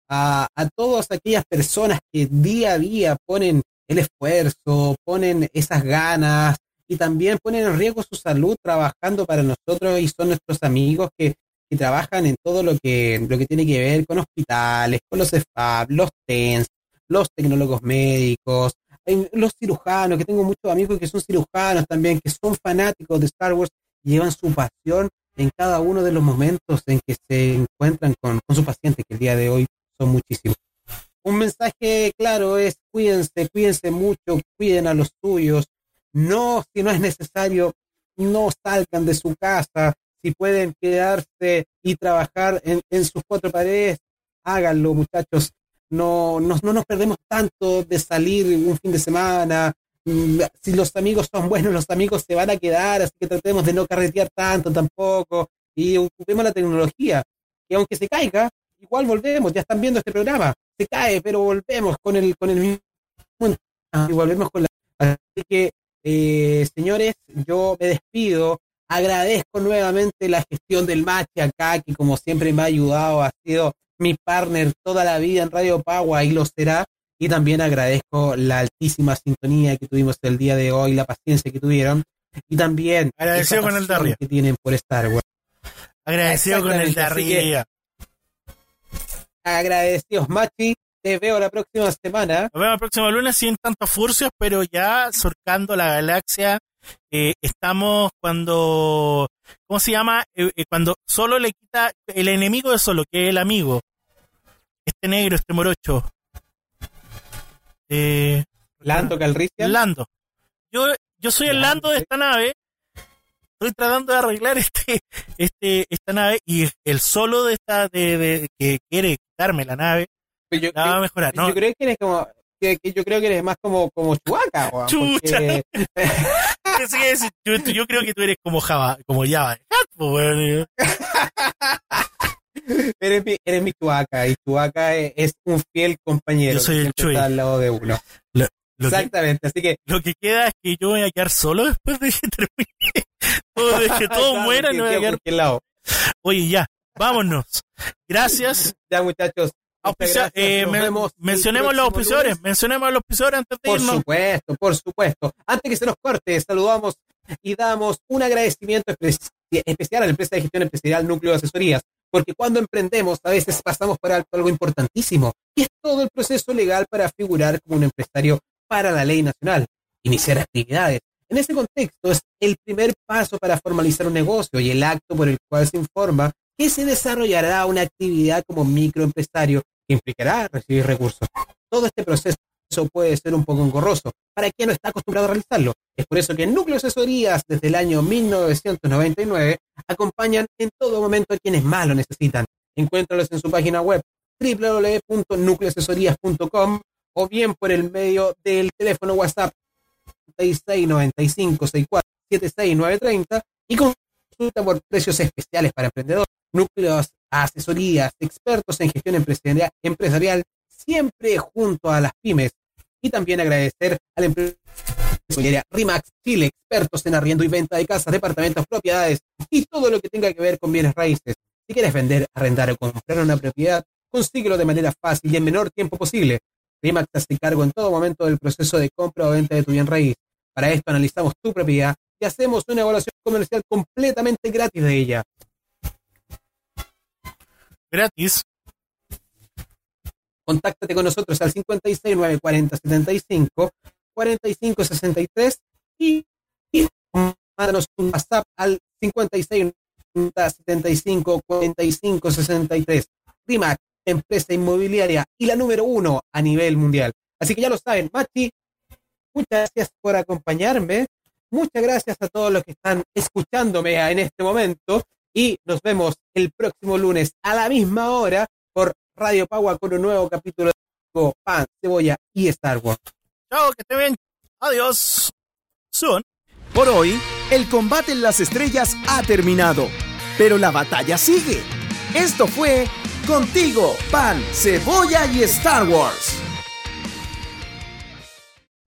a todas aquellas personas que día a día ponen el esfuerzo, ponen esas ganas y también ponen en riesgo su salud trabajando para nosotros y son nuestros amigos que que trabajan en todo lo que, lo que tiene que ver con hospitales, con los SFAB, los TENS, los tecnólogos médicos, los cirujanos, que tengo muchos amigos que son cirujanos también, que son fanáticos de Star Wars, llevan su pasión en cada uno de los momentos en que se encuentran con, con sus pacientes, que el día de hoy son muchísimos. Un mensaje claro es cuídense, cuídense mucho, cuiden a los suyos, no, si no es necesario, no salgan de su casa, si pueden quedarse y trabajar en, en sus cuatro paredes, háganlo, muchachos. No, no, no nos perdemos tanto de salir un fin de semana. Mm, Si los amigos son buenos, los amigos se van a quedar, así que tratemos de no carretear tanto tampoco y ocupemos la tecnología, que aunque se caiga, igual volvemos, ya están viendo este programa, se cae, pero volvemos con el, con el mismo y volvemos con la... Así que, eh, señores, yo me despido, agradezco nuevamente la gestión del Machi acá, que como siempre me ha ayudado, ha sido mi partner toda la vida en Radio Pagua y lo será. Y también agradezco la altísima sintonía que tuvimos el día de hoy, la paciencia que tuvieron. Y también Agradecido con el arriba. que tienen por Star Wars. Agradecido con el arriba. Agradecidos, Machi. Te veo la próxima semana. Nos vemos el próximo lunes sin tantos furcios, pero ya surcando la galaxia. Eh, estamos cuando, ¿cómo se llama? Eh, eh, cuando solo le quita el enemigo de solo, que es el amigo. Este negro, este morocho. Eh, Lando Calrissian. Lando. Yo, yo soy el Lando de esta nave. Estoy tratando de arreglar este, este, esta nave y el solo de esta, de, de- que quiere quitarme la nave, Yo, la va a mejorar. No, yo creo que eres como. Que, que yo creo que eres más como, como Chucha. porque- (laughs) Pensé que decir, yo, yo creo que tú eres como Java, como Java. po, weón. (laughs) eres, mi, eres mi Chewbacca y Chewbacca es, es un fiel compañero. Yo soy el Chewie. está al lado de uno. Lo, lo que, Exactamente, así que. lo que queda es que yo voy a quedar solo después de que termine. Todo, de que (laughs) mueran, que me voy a queda quedar. lado. Oye, ya, vámonos. Gracias. Ya, muchachos. Auspicia- eh, mencionemos los auspiciadores, lunes. mencionemos a los auspiciadores antes de Por irnos. supuesto, por supuesto. Antes que se nos corte, saludamos y damos un agradecimiento espe- especial a la empresa de gestión empresarial Núcleo de Asesorías, porque cuando emprendemos a veces pasamos por alto algo importantísimo, y es todo el proceso legal para figurar como un empresario para la ley nacional, iniciar actividades. En ese contexto es el primer paso para formalizar un negocio y el acto por el cual se informa que se desarrollará una actividad como microempresario implicará recibir recursos. Todo este proceso puede ser un poco engorroso para quien no está acostumbrado a realizarlo. Es por eso que Núcleo Asesorías, desde el año 1999, acompañan en todo momento a quienes más lo necesitan. Encuéntralos en su página web www.nucleoasesorías.com o bien por el medio del teléfono WhatsApp 6695 64 76930 y consulta por precios especiales para emprendedores. Núcleos, asesorías, expertos en gestión empresarial, siempre junto a las pymes. Y también agradecer a la Rimax Chile, expertos en arriendo y venta de casas, departamentos, propiedades y todo lo que tenga que ver con bienes raíces. Si quieres vender, arrendar o comprar una propiedad, consíguelo de manera fácil y en menor tiempo posible. Rimax te hace cargo en todo momento del proceso de compra o venta de tu bien raíz. Para esto analizamos tu propiedad y hacemos una evaluación comercial completamente gratis de ella. Gratis. Contáctate con nosotros al 5694075 4563 y, y mándanos un WhatsApp al 5675 4563. RIMAC, empresa inmobiliaria y la número uno a nivel mundial. Así que ya lo saben, Machi, muchas gracias por acompañarme. Muchas gracias a todos los que están escuchándome en este momento y nos vemos el próximo lunes a la misma hora por Radio Pagua con un nuevo capítulo de Pan, Cebolla y Star Wars. Chao, que estén bien. Adiós. Soon. Por hoy, el combate en las estrellas ha terminado, pero la batalla sigue. Esto fue Contigo, Pan, Cebolla y Star Wars.